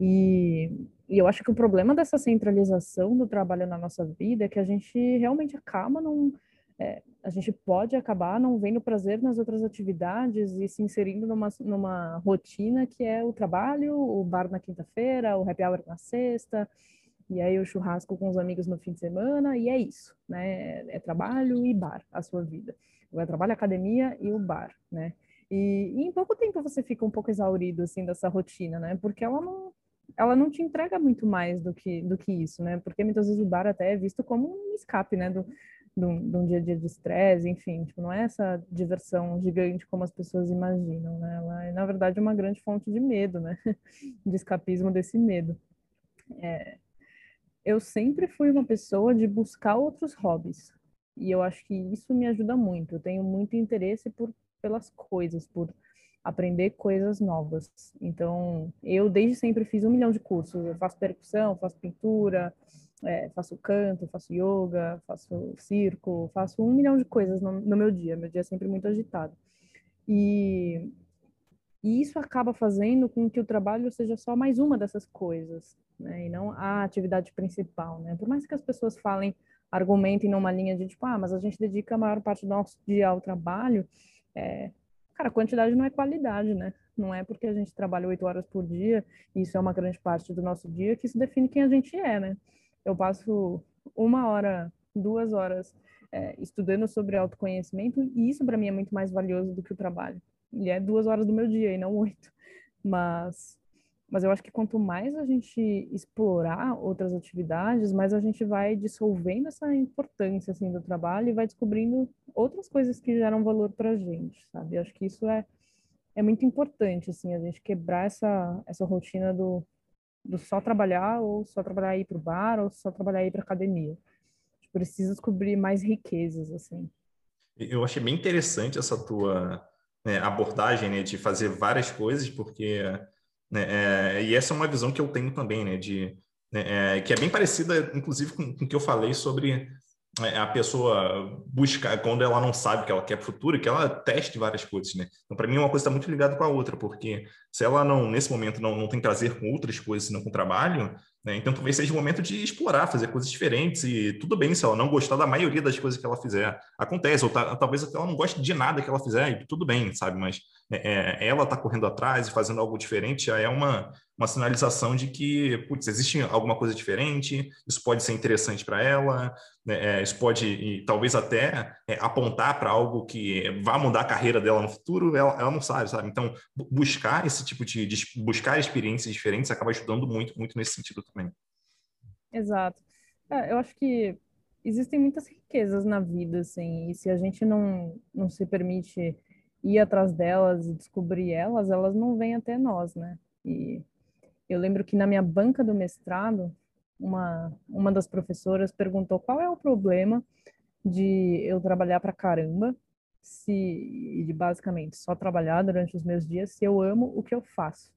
B: E, e, eu acho que o problema dessa centralização do trabalho na nossa vida é que a gente realmente acaba num, é, a gente pode acabar não vendo prazer nas outras atividades e se inserindo numa, numa rotina que é o trabalho, o bar na quinta-feira, o happy hour na sexta, e aí o churrasco com os amigos no fim de semana, e é isso, né? É trabalho e bar a sua vida. É trabalho, academia e o bar, né? E, e, em pouco tempo você fica um pouco exaurido, assim, dessa rotina, né? Porque ela não, ela não te entrega muito mais do que, do que isso, né? Porque muitas vezes o bar até é visto como um escape, né? Do, um, de um dia a dia de estresse, enfim, tipo, não é essa diversão gigante como as pessoas imaginam, né? Ela é, na verdade, uma grande fonte de medo, né? *laughs* De escapismo desse medo. É, eu sempre fui uma pessoa de buscar outros hobbies, e eu acho que isso me ajuda muito. Eu tenho muito interesse por, pelas coisas, por aprender coisas novas. Então, eu desde sempre fiz um milhão de cursos. Eu faço percussão, faço pintura, é, faço canto, faço yoga, faço circo, faço um milhão de coisas no, no meu dia. Meu dia é sempre muito agitado. E, e, isso acaba fazendo com que o trabalho seja só mais uma dessas coisas, né? E não a atividade principal, né? Por mais que as pessoas falem, argumentem numa linha de tipo, ah, mas a gente dedica a maior parte do nosso dia ao trabalho, é, cara, quantidade não é qualidade, né? Não é porque a gente trabalha oito horas por dia, e isso é uma grande parte do nosso dia, que isso define quem a gente é, né? eu passo uma hora, duas horas é, estudando sobre autoconhecimento e isso para mim é muito mais valioso do que o trabalho. E é duas horas do meu dia e não oito. Mas, mas eu acho que quanto mais a gente explorar outras atividades, mais a gente vai dissolvendo essa importância assim do trabalho e vai descobrindo outras coisas que geram valor para a gente, sabe? Eu acho que isso é é muito importante assim a gente quebrar essa essa rotina do do só trabalhar ou só trabalhar ir para o bar ou só trabalhar ir para academia. A gente precisa descobrir mais riquezas assim.
A: Eu achei bem interessante essa tua né, abordagem né, de fazer várias coisas, porque né, é, e essa é uma visão que eu tenho também, né, de né, é, que é bem parecida, inclusive, com, o que eu falei sobre a pessoa busca, quando ela não sabe que ela quer para o futuro, que ela teste várias coisas, né? Então, para mim, uma coisa está muito ligada com a outra, porque se ela não, nesse momento, não, não tem prazer com outras coisas, senão com o trabalho, né? Então, talvez seja o momento de explorar, fazer coisas diferentes, e tudo bem se ela não gostar da maioria das coisas que ela fizer. Acontece, ou tá, talvez até ela não goste de nada que ela fizer, e tudo bem, sabe? Mas é, é ela está correndo atrás e fazendo algo diferente, já é uma, uma sinalização de que, putz, existe alguma coisa diferente, isso pode ser interessante para ela, né? é, isso pode, e, talvez até é, apontar para algo que vá mudar a carreira dela no futuro, ela, ela não sabe, sabe? Então, buscar esse tipo de, de, buscar experiências diferentes acaba ajudando muito, muito nesse sentido também.
B: Exato. É, eu acho que existem muitas riquezas na vida, assim, e se a gente não, não se permite ir atrás delas e descobrir elas, elas não vêm até nós, né? E eu lembro que na minha banca do mestrado, uma, uma das professoras perguntou qual é o problema de eu trabalhar para caramba, se de basicamente só trabalhar durante os meus dias, se eu amo o que eu faço.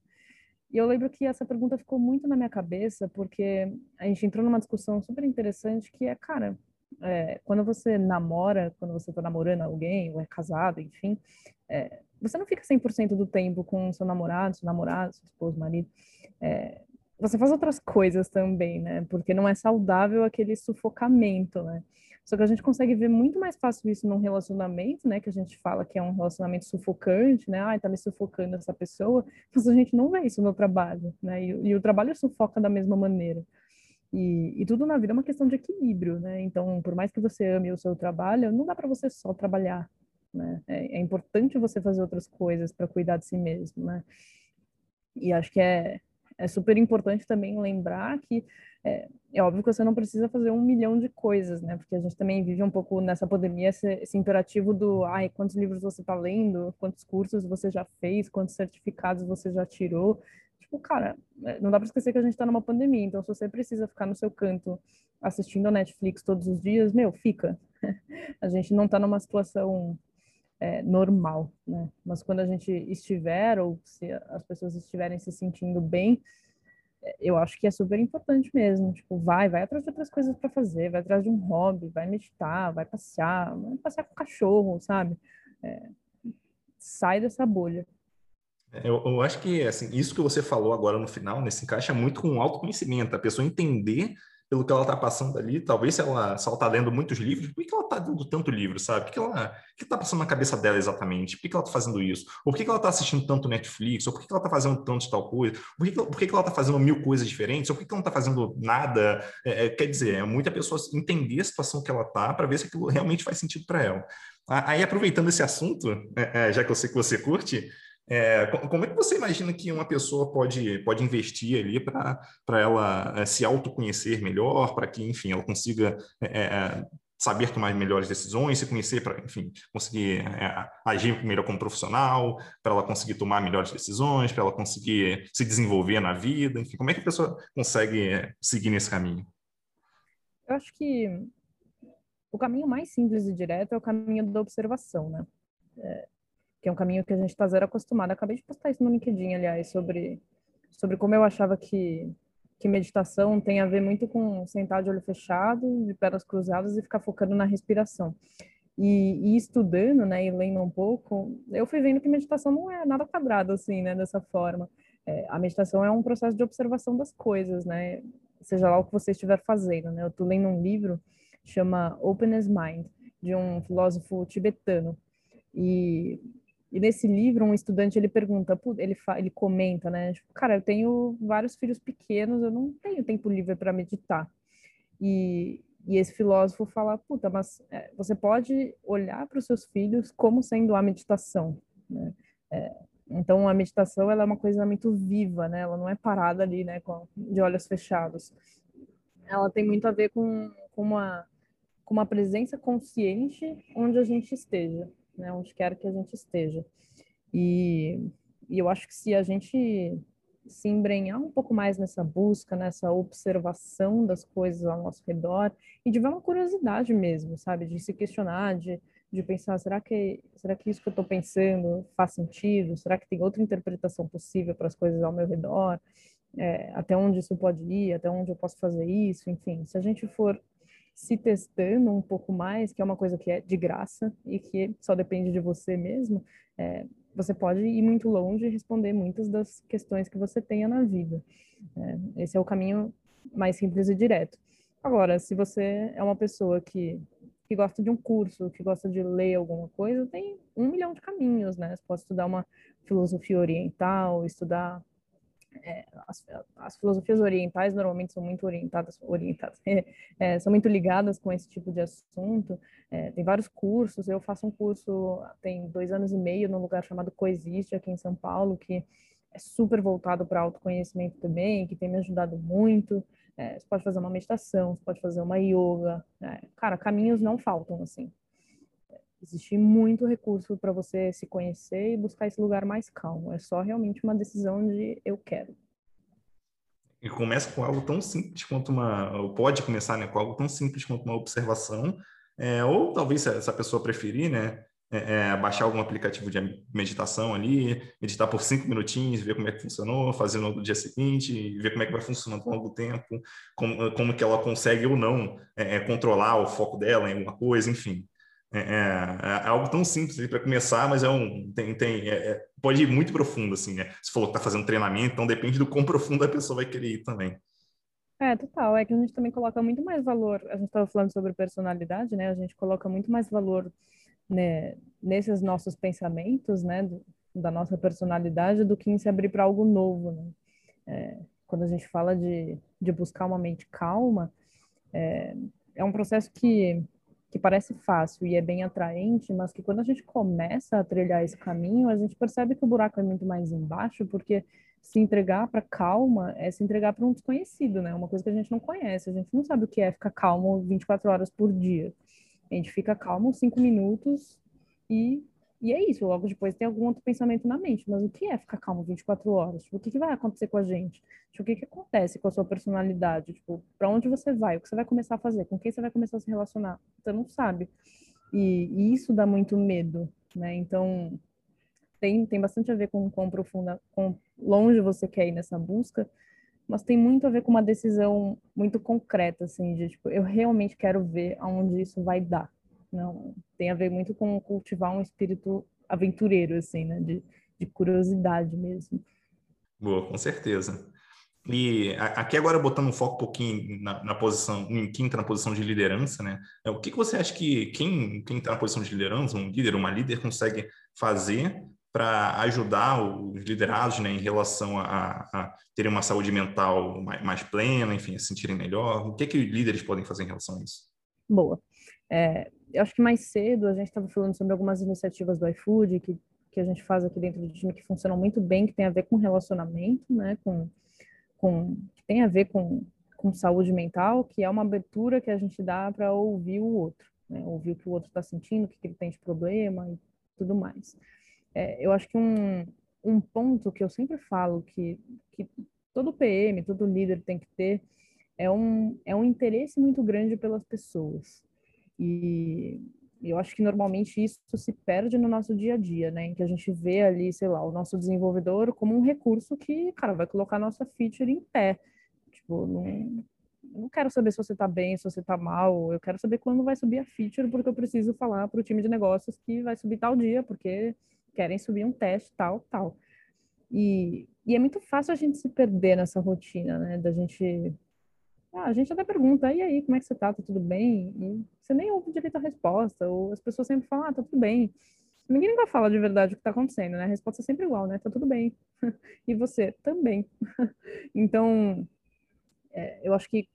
B: E eu lembro que essa pergunta ficou muito na minha cabeça, porque a gente entrou numa discussão super interessante que é, cara, é, quando você namora, quando você está namorando alguém, ou é casado, enfim, é, você não fica 100% do tempo com seu namorado, seu namorado, seu esposo, marido. É, você faz outras coisas também, né? Porque não é saudável aquele sufocamento, né? Só que a gente consegue ver muito mais fácil isso num relacionamento, né? Que a gente fala que é um relacionamento sufocante, né? Ai, tá me sufocando essa pessoa. Mas a gente não vê isso no trabalho, né? E, e o trabalho sufoca da mesma maneira. E, e, tudo na vida é uma questão de equilíbrio, né? Então, por mais que você ame o seu trabalho, não dá para você só trabalhar, né? É, é importante você fazer outras coisas para cuidar de si mesmo, né? E acho que é, é super importante também lembrar que é, é, óbvio que você não precisa fazer um milhão de coisas, né? Porque a gente também vive um pouco nessa pandemia esse, esse imperativo do, ai, quantos livros você está lendo, quantos cursos você já fez, quantos certificados você já tirou. Tipo, cara, é, não dá para esquecer que a gente está numa pandemia, então se você precisa ficar no seu canto assistindo a Netflix todos os dias, meu, fica. *laughs* a gente não está numa situação é, normal, né? Mas quando a gente estiver, ou se as pessoas estiverem se sentindo bem, é, eu acho que é super importante mesmo. Tipo, vai, vai atrás de outras coisas para fazer, vai atrás de um hobby, vai meditar, vai passear, vai passear com o cachorro, sabe? É, sai dessa bolha.
A: Eu, eu, acho que assim, isso que você falou agora no final, nesse encaixa muito com autoconhecimento, a pessoa entender pelo que ela está passando ali, talvez se ela está lendo muitos livros, por que ela está lendo tanto livro, sabe? O que ela está passando na cabeça dela exatamente? Por que ela está fazendo isso? Ou por que ela está assistindo tanto Netflix? Ou por que ela está fazendo tanto tal coisa? Por que, por que ela está fazendo mil coisas diferentes? Ou por que ela não está fazendo nada? É, é, quer dizer, é muita pessoa entender a situação que ela está para ver se aquilo realmente faz sentido para ela. Aí, aproveitando esse assunto, é, é, já que eu sei que você curte, é, como é que você imagina que uma pessoa pode, pode investir ali para ela é, se autoconhecer melhor, para que, enfim, ela consiga é, é, saber tomar melhores decisões, se conhecer para, enfim, conseguir é, agir melhor como profissional, para ela conseguir tomar melhores decisões, para ela conseguir se desenvolver na vida, enfim, como é que a pessoa consegue é, seguir nesse caminho?
B: Eu acho que o caminho mais simples e direto é o caminho da observação, né? É, que é um caminho que a gente está zero acostumado. Acabei de postar isso no LinkedIn, aliás, sobre, sobre como eu achava que, que meditação tem a ver muito com sentar de olho fechado, de pernas cruzadas e ficar focando na respiração. E, e, estudando, né, e lendo um pouco, eu fui vendo que meditação não é nada quadrado, assim, né, dessa forma. É, a meditação é um processo de observação das coisas, né, seja lá o que você estiver fazendo, né. Eu estou lendo um livro chama Openness Mind, de um filósofo tibetano. E, e nesse livro, um estudante ele pergunta, ele, ele comenta, né? Tipo, cara, eu tenho vários filhos pequenos, eu não tenho tempo livre para meditar. E, e esse filósofo fala, puta, mas é, você pode olhar para os seus filhos como sendo a meditação, né? É, então a meditação ela é uma coisa muito viva, né? Ela não é parada ali, né, com, de olhos fechados. Ela tem muito a ver com, com uma com uma presença consciente onde a gente esteja, né? Onde quer que a gente esteja. E, e eu acho que se a gente se embrenhar um pouco mais nessa busca, nessa observação das coisas ao nosso redor e de ver uma curiosidade mesmo, sabe? De se questionar, de, de pensar, será que, será que isso que eu estou pensando faz sentido? Será que tem outra interpretação possível para as coisas ao meu redor? É, até onde isso pode ir? Até onde eu posso fazer isso? Enfim, se a gente for se testando um pouco mais, que é uma coisa que é de graça e que só depende de você mesmo, é, você pode ir muito longe e responder muitas das questões que você tenha na vida. É, esse é o caminho mais simples e direto. Agora, se você é uma pessoa que, que gosta de um curso, que gosta de ler alguma coisa, tem um milhão de caminhos, né? Você pode estudar uma filosofia oriental, estudar é, as, as, filosofias orientais normalmente são muito orientadas, orientadas *laughs* é, são muito ligadas com esse tipo de assunto. É, tem vários cursos. Eu faço um curso tem dois anos e meio num lugar chamado Coexiste aqui em São Paulo, que é super voltado para autoconhecimento também, que tem me ajudado muito. É, você pode fazer uma meditação, você pode fazer uma yoga. Né? Cara, caminhos não faltam assim. Existe muito recurso para você se conhecer e buscar esse lugar mais calmo. É só realmente uma decisão de eu quero.
A: E começa com algo tão simples quanto uma. Ou pode começar né, com algo tão simples quanto uma observação, é, ou talvez, se essa pessoa preferir, né, é, é, baixar algum aplicativo de meditação ali, meditar por cinco minutinhos, ver como é que funcionou, fazer no dia seguinte, ver como é que vai funcionando ao longo do tempo, como, como que ela consegue ou não é, é controlar o foco dela em alguma coisa, enfim. É, é, é, algo tão simples para começar, mas é um tem, tem é, é, pode ir muito profundo assim, né? Você falou que está fazendo treinamento, então depende do quão *laughs* profundo a pessoa vai querer ir também.
B: É, total. É que a gente também coloca muito mais valor. A gente estava falando sobre personalidade, né? A gente coloca muito mais valor né, nesses nossos pensamentos, né? Do, da nossa personalidade, do que em se abrir para algo novo, né? É, quando a gente fala de, de buscar uma mente calma, é, é um processo que que parece fácil e é bem atraente, mas que quando a gente começa a trilhar esse caminho, a gente percebe que o buraco é muito mais embaixo, porque se entregar para calma é se entregar para um desconhecido, né? Uma coisa que a gente não conhece, a gente não sabe o que é ficar calmo 24 horas por dia. A gente fica calmo cinco minutos e e é isso, logo depois tem algum outro pensamento na mente. Mas o que é ficar calmo 24 horas? Tipo, o que, que vai acontecer com a gente? Tipo, o que, que acontece com a sua personalidade? Tipo, para onde você vai? O que você vai começar a fazer? Com quem você vai começar a se relacionar? Você não sabe. E, e isso dá muito medo, né? Então, tem, tem bastante a ver com quão profunda, quão longe você quer ir nessa busca, mas tem muito a ver com uma decisão muito concreta, assim, de, tipo, eu realmente quero ver aonde isso vai dar não tem a ver muito com cultivar um espírito aventureiro, assim, né? De, de curiosidade mesmo.
A: Boa, com certeza. E aqui agora botando um foco um pouquinho na, na posição, em quem está na posição de liderança, né? É, o que, que você acha que quem está na posição de liderança, um líder, uma líder, consegue fazer para ajudar os liderados né, em relação a, a terem uma saúde mental mais, mais, plena, enfim, a se sentirem melhor? O que, que líderes podem fazer em relação a isso?
B: Boa. É, eu acho que mais cedo a gente estava falando sobre algumas iniciativas do iFood que, que a gente faz aqui dentro do time que funcionam muito bem, que tem a ver com relacionamento, né? Com, com, que tem a ver com com saúde mental, que é uma abertura que a gente dá para ouvir o outro, né? ouvir o que o outro está sentindo, o que ele tem de problema e tudo mais. É, eu acho que um, um ponto que eu sempre falo que, que todo PM, todo líder tem que ter é um, é um interesse muito grande pelas pessoas. E eu acho que normalmente isso se perde no nosso dia a dia, né? Em que a gente vê ali, sei lá, o nosso desenvolvedor como um recurso que, cara, vai colocar a nossa feature em pé. Tipo, não, não quero saber se você tá bem, se você tá mal. Eu quero saber quando vai subir a feature, porque eu preciso falar para o time de negócios que vai subir tal dia, porque querem subir um teste, tal, tal. E, e é muito fácil a gente se perder nessa rotina, né? Da gente ah, a gente até pergunta, e aí, como é que você tá? Tá tudo bem? E você nem ouve direito a resposta, ou as pessoas sempre falam, ah, tá tudo bem. Ninguém vai falar de verdade o que tá acontecendo, né? A resposta é sempre igual, né? Tá tudo bem. *laughs* e você também. *laughs* então, é, eu acho que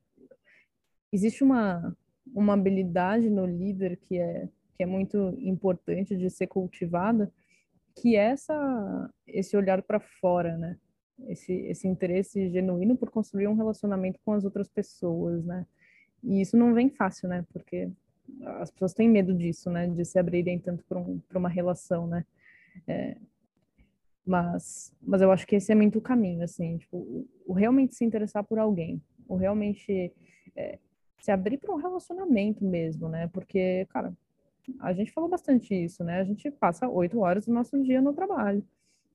B: existe uma, uma habilidade no líder que é, que é muito importante de ser cultivada, que é essa, esse olhar para fora, né? Esse, esse interesse genuíno por construir um relacionamento com as outras pessoas, né? E isso não vem fácil, né? Porque as pessoas têm medo disso, né? De se abrirem tanto para um, uma relação, né? É, mas, mas eu acho que esse é muito o caminho, assim, tipo, o, o realmente se interessar por alguém, o realmente é, se abrir para um relacionamento mesmo, né? Porque, cara, a gente falou bastante isso, né? A gente passa oito horas do nosso dia no trabalho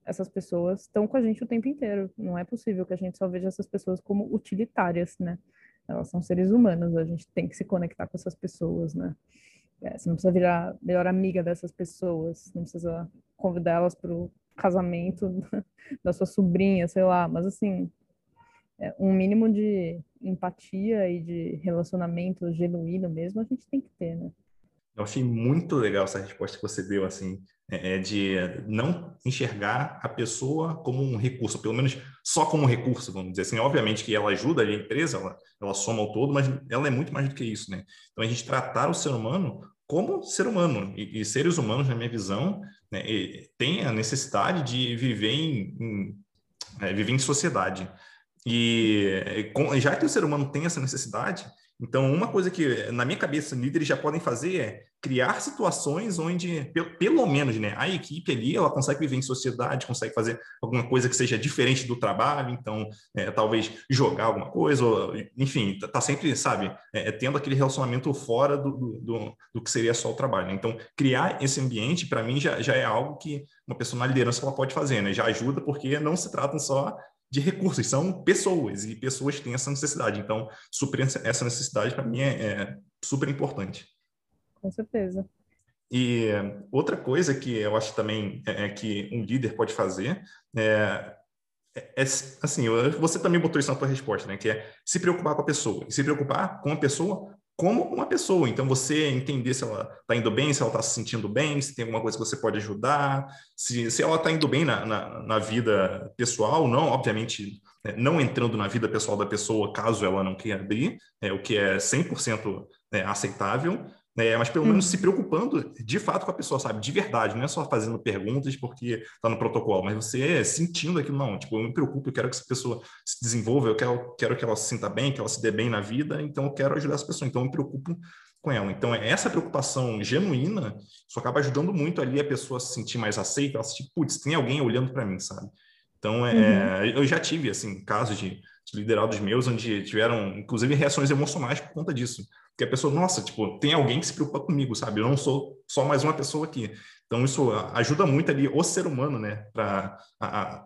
B: essas pessoas estão com a gente o tempo inteiro. Não é possível que a gente só veja essas pessoas como utilitárias, né? Elas são seres humanos, a gente tem que se conectar com essas pessoas, né? É, você não precisa virar melhor amiga dessas pessoas, não precisa convidar elas para o casamento *laughs* da sua sobrinha, sei lá, mas assim, é, um mínimo de empatia e de relacionamento genuíno mesmo a gente tem que ter, né?
A: Eu achei muito legal essa resposta que você deu, assim, é, é, de não enxergar a pessoa como um recurso, pelo menos só como um recurso, vamos dizer assim. Obviamente que ela ajuda a empresa, ela, ela soma o todo, mas ela é muito mais do que isso, né? Então, a gente tratar o ser humano como ser humano. E, e seres humanos, na minha visão, né, têm a necessidade de viver em, em é, viver em sociedade. E já que o ser humano tem essa necessidade, então, uma coisa que, na minha cabeça, líderes já podem fazer é criar situações onde, pelo menos, né, a equipe ali, ela consegue viver em sociedade, consegue fazer alguma coisa que seja diferente do trabalho, então, é, talvez jogar alguma coisa, ou, enfim, tá, tá sempre, sabe, é, é, tendo aquele relacionamento fora do, do, do, que seria só o trabalho. Então, criar esse ambiente, para mim, já, já é algo que uma pessoa na liderança ela pode fazer, né? Já ajuda porque não se tratam só de recursos, são pessoas, e pessoas têm essa necessidade. Então, suprir essa necessidade, para mim, é, é, super importante.
B: Com certeza.
A: E outra coisa que eu acho também é, é que um líder pode fazer é, é, é, assim, você também botou isso na sua resposta, né? Que é se preocupar com a pessoa. E se preocupar com a pessoa como uma pessoa. Então, você entender se ela está indo bem, se ela está se sentindo bem, se tem alguma coisa que você pode ajudar, se, se ela está indo bem na, na, na, vida pessoal, não, obviamente, né, não entrando na vida pessoal da pessoa caso ela não queira abrir, é, o que é 100% é, aceitável, né? Mas pelo menos se hum. preocupando de fato com a pessoa, sabe? De verdade, não é só fazendo perguntas porque está no protocolo, mas você sentindo aquilo, não, tipo, eu me preocupo, eu quero que essa pessoa se desenvolva, eu quero, quero que ela se sinta bem, que ela se dê bem na vida, então eu quero ajudar essa pessoa, então eu me preocupo com ela. Então, essa preocupação genuína, isso acaba ajudando muito ali a pessoa se sentir mais aceita, ela se sentir, putz, tem alguém olhando para mim, sabe? Então, é, uhum. eu já tive, assim, casos de liderados meus onde tiveram, inclusive, reações emocionais por conta disso que a pessoa, nossa, tipo, tem alguém que se preocupa comigo, sabe? Eu não sou só mais uma pessoa aqui. Então, isso ajuda muito ali o ser humano, né? Para,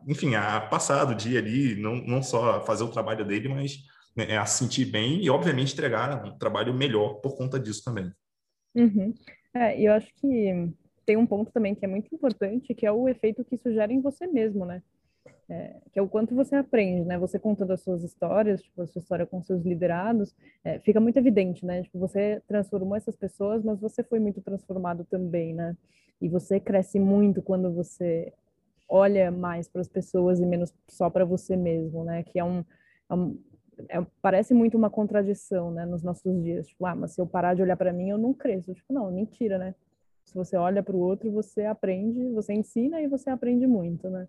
A: enfim, a passar do dia ali, não, não só fazer o trabalho dele, mas né, a sentir bem e, obviamente, entregar um trabalho melhor por conta disso também.
B: Uhum. É, eu acho que tem um ponto também que é muito importante, que é o efeito que isso gera em você mesmo, né? É, que é o quanto você aprende, né? Você contando as suas histórias, tipo, a sua história com seus liderados, é, fica muito evidente, né? Tipo, você transformou essas pessoas, mas você foi muito transformado também, né? E você cresce muito quando você olha mais para as pessoas e menos só para você mesmo, né? Que é um, é um é, parece muito uma contradição, né? Nos nossos dias, tipo, ah, mas se eu parar de olhar para mim, eu não cresço. Tipo, não, mentira, né? Se você olha para o outro, você aprende, você ensina e você aprende muito, né?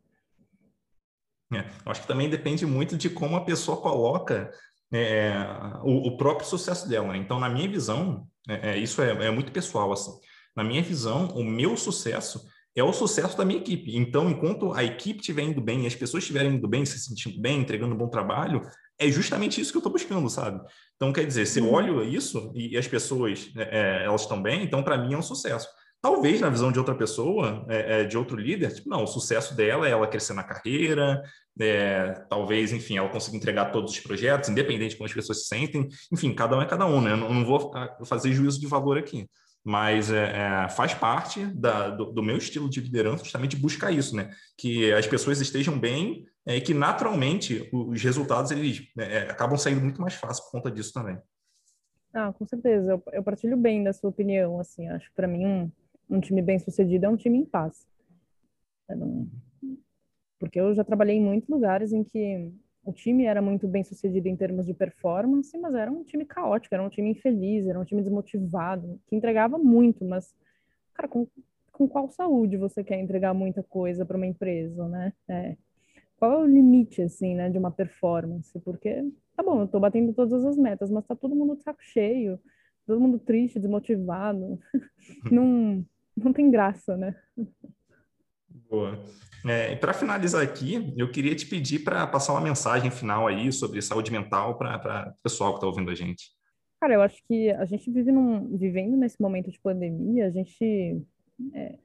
A: É, acho que também depende muito de como a pessoa coloca é, o, o, próprio sucesso dela. Né? Então, na minha visão, é, é isso é, é, muito pessoal. Assim. Na minha visão, o meu sucesso é o sucesso da minha equipe. Então, enquanto a equipe estiver indo bem, as pessoas estiverem indo bem, se sentindo bem, entregando um bom trabalho, é justamente isso que eu estou buscando, sabe? Então, quer dizer, se eu uhum. olho isso e, as pessoas é, elas estão bem, então para mim é um sucesso. Talvez na visão de outra pessoa, é, é, de outro líder, tipo, não, o sucesso dela é ela crescer na carreira, é, talvez, enfim, ela consiga entregar todos os projetos, independente de como as pessoas se sentem. Enfim, cada um é cada um, né? Eu não, vou fazer juízo de valor aqui, mas é, é, faz parte da, do, do, meu estilo de liderança justamente buscar isso, né? Que as pessoas estejam bem é, e que naturalmente os resultados eles é, acabam saindo muito mais fácil por conta disso também.
B: Ah, com certeza. Eu, eu partilho bem da sua opinião. Assim, acho para mim um um time bem sucedido é um time em paz. Porque eu já trabalhei em muitos lugares em que o time era muito bem sucedido em termos de performance, mas era um time caótico, era um time infeliz, era um time desmotivado, que entregava muito, mas, cara, com, com qual saúde você quer entregar muita coisa para uma empresa, né? É. Qual é o limite, assim, né, de uma performance? Porque, tá bom, eu tô batendo todas as metas, mas tá todo mundo de saco cheio, todo mundo triste, desmotivado. *laughs* não, não tem graça, né?
A: Boa. É, para finalizar aqui, eu queria te pedir para passar uma mensagem final aí sobre saúde mental para o pessoal que está ouvindo a gente.
B: Cara, eu acho que a gente vive num, vivendo nesse momento de pandemia, a gente está é,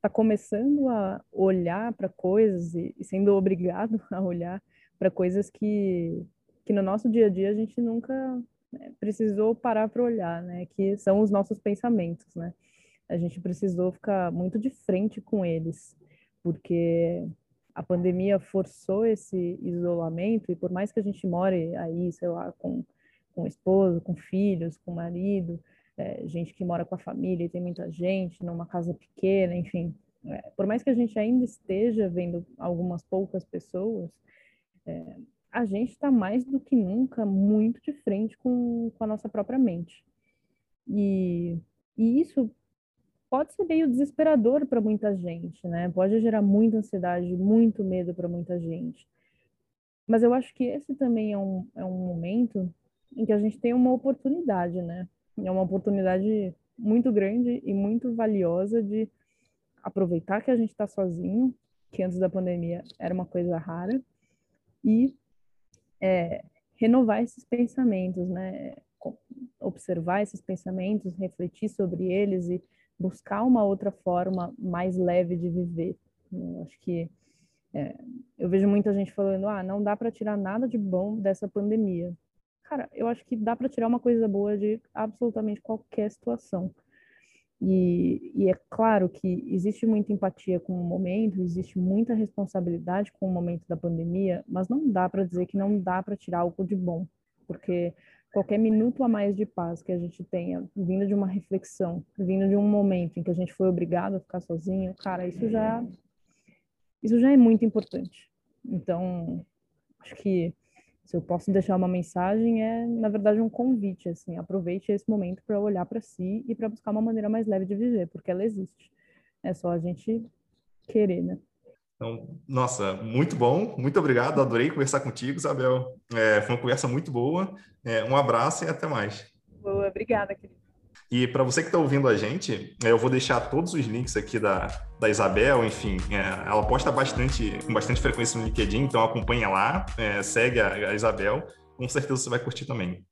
B: tá começando a olhar para coisas e, e, sendo obrigado *laughs* a olhar para coisas que, que no nosso dia a dia a gente nunca né, precisou parar para olhar, né? Que são os nossos pensamentos, né? A gente precisou ficar muito de frente com eles, porque a pandemia forçou esse isolamento e por mais que a gente more aí, sei lá, com, com esposo, com filhos, com marido, é, gente que mora com a família e tem muita gente numa casa pequena, enfim, é, por mais que a gente ainda esteja vendo algumas poucas pessoas, é, a gente está mais do que nunca muito de frente com, com a nossa própria mente. E, e isso pode ser meio desesperador para muita gente, né? Pode gerar muita ansiedade, muito medo para muita gente. Mas eu acho que esse também é um, é um momento em que a gente tem uma oportunidade, né? É uma oportunidade muito grande e muito valiosa de aproveitar que a gente está sozinho, que antes da pandemia era uma coisa rara, e é, renovar esses pensamentos, né? Observar esses pensamentos, refletir sobre eles e buscar uma outra forma mais leve de viver. Eu acho que é, eu vejo muita gente falando, ah, não dá para tirar nada de bom dessa pandemia. Cara, eu acho que dá para tirar uma coisa boa de absolutamente qualquer situação. E, e, é claro que existe muita empatia com o momento, existe muita responsabilidade com o momento da pandemia, mas não dá para dizer que não dá para tirar algo de bom, porque qualquer minuto a mais de paz que a gente tenha, vindo de uma reflexão, vindo de um momento em que a gente foi obrigado a ficar sozinho, cara, isso já isso já é muito importante. Então, acho que se eu posso deixar uma mensagem é, na verdade, um convite, assim, aproveite esse momento para olhar para si e para buscar uma maneira mais leve de viver, porque ela existe. É só a gente querer, né?
A: Então, nossa, muito bom, muito obrigado, adorei conversar contigo, Isabel. É, foi uma conversa muito boa. É, um abraço e até mais.
B: Boa, obrigada, querido.
A: E para você que está ouvindo a gente, é, eu vou deixar todos os links aqui da, da Isabel, enfim, é, ela posta bastante, com bastante frequência no LinkedIn, então acompanha lá, é, segue a, a Isabel, com certeza você vai curtir também.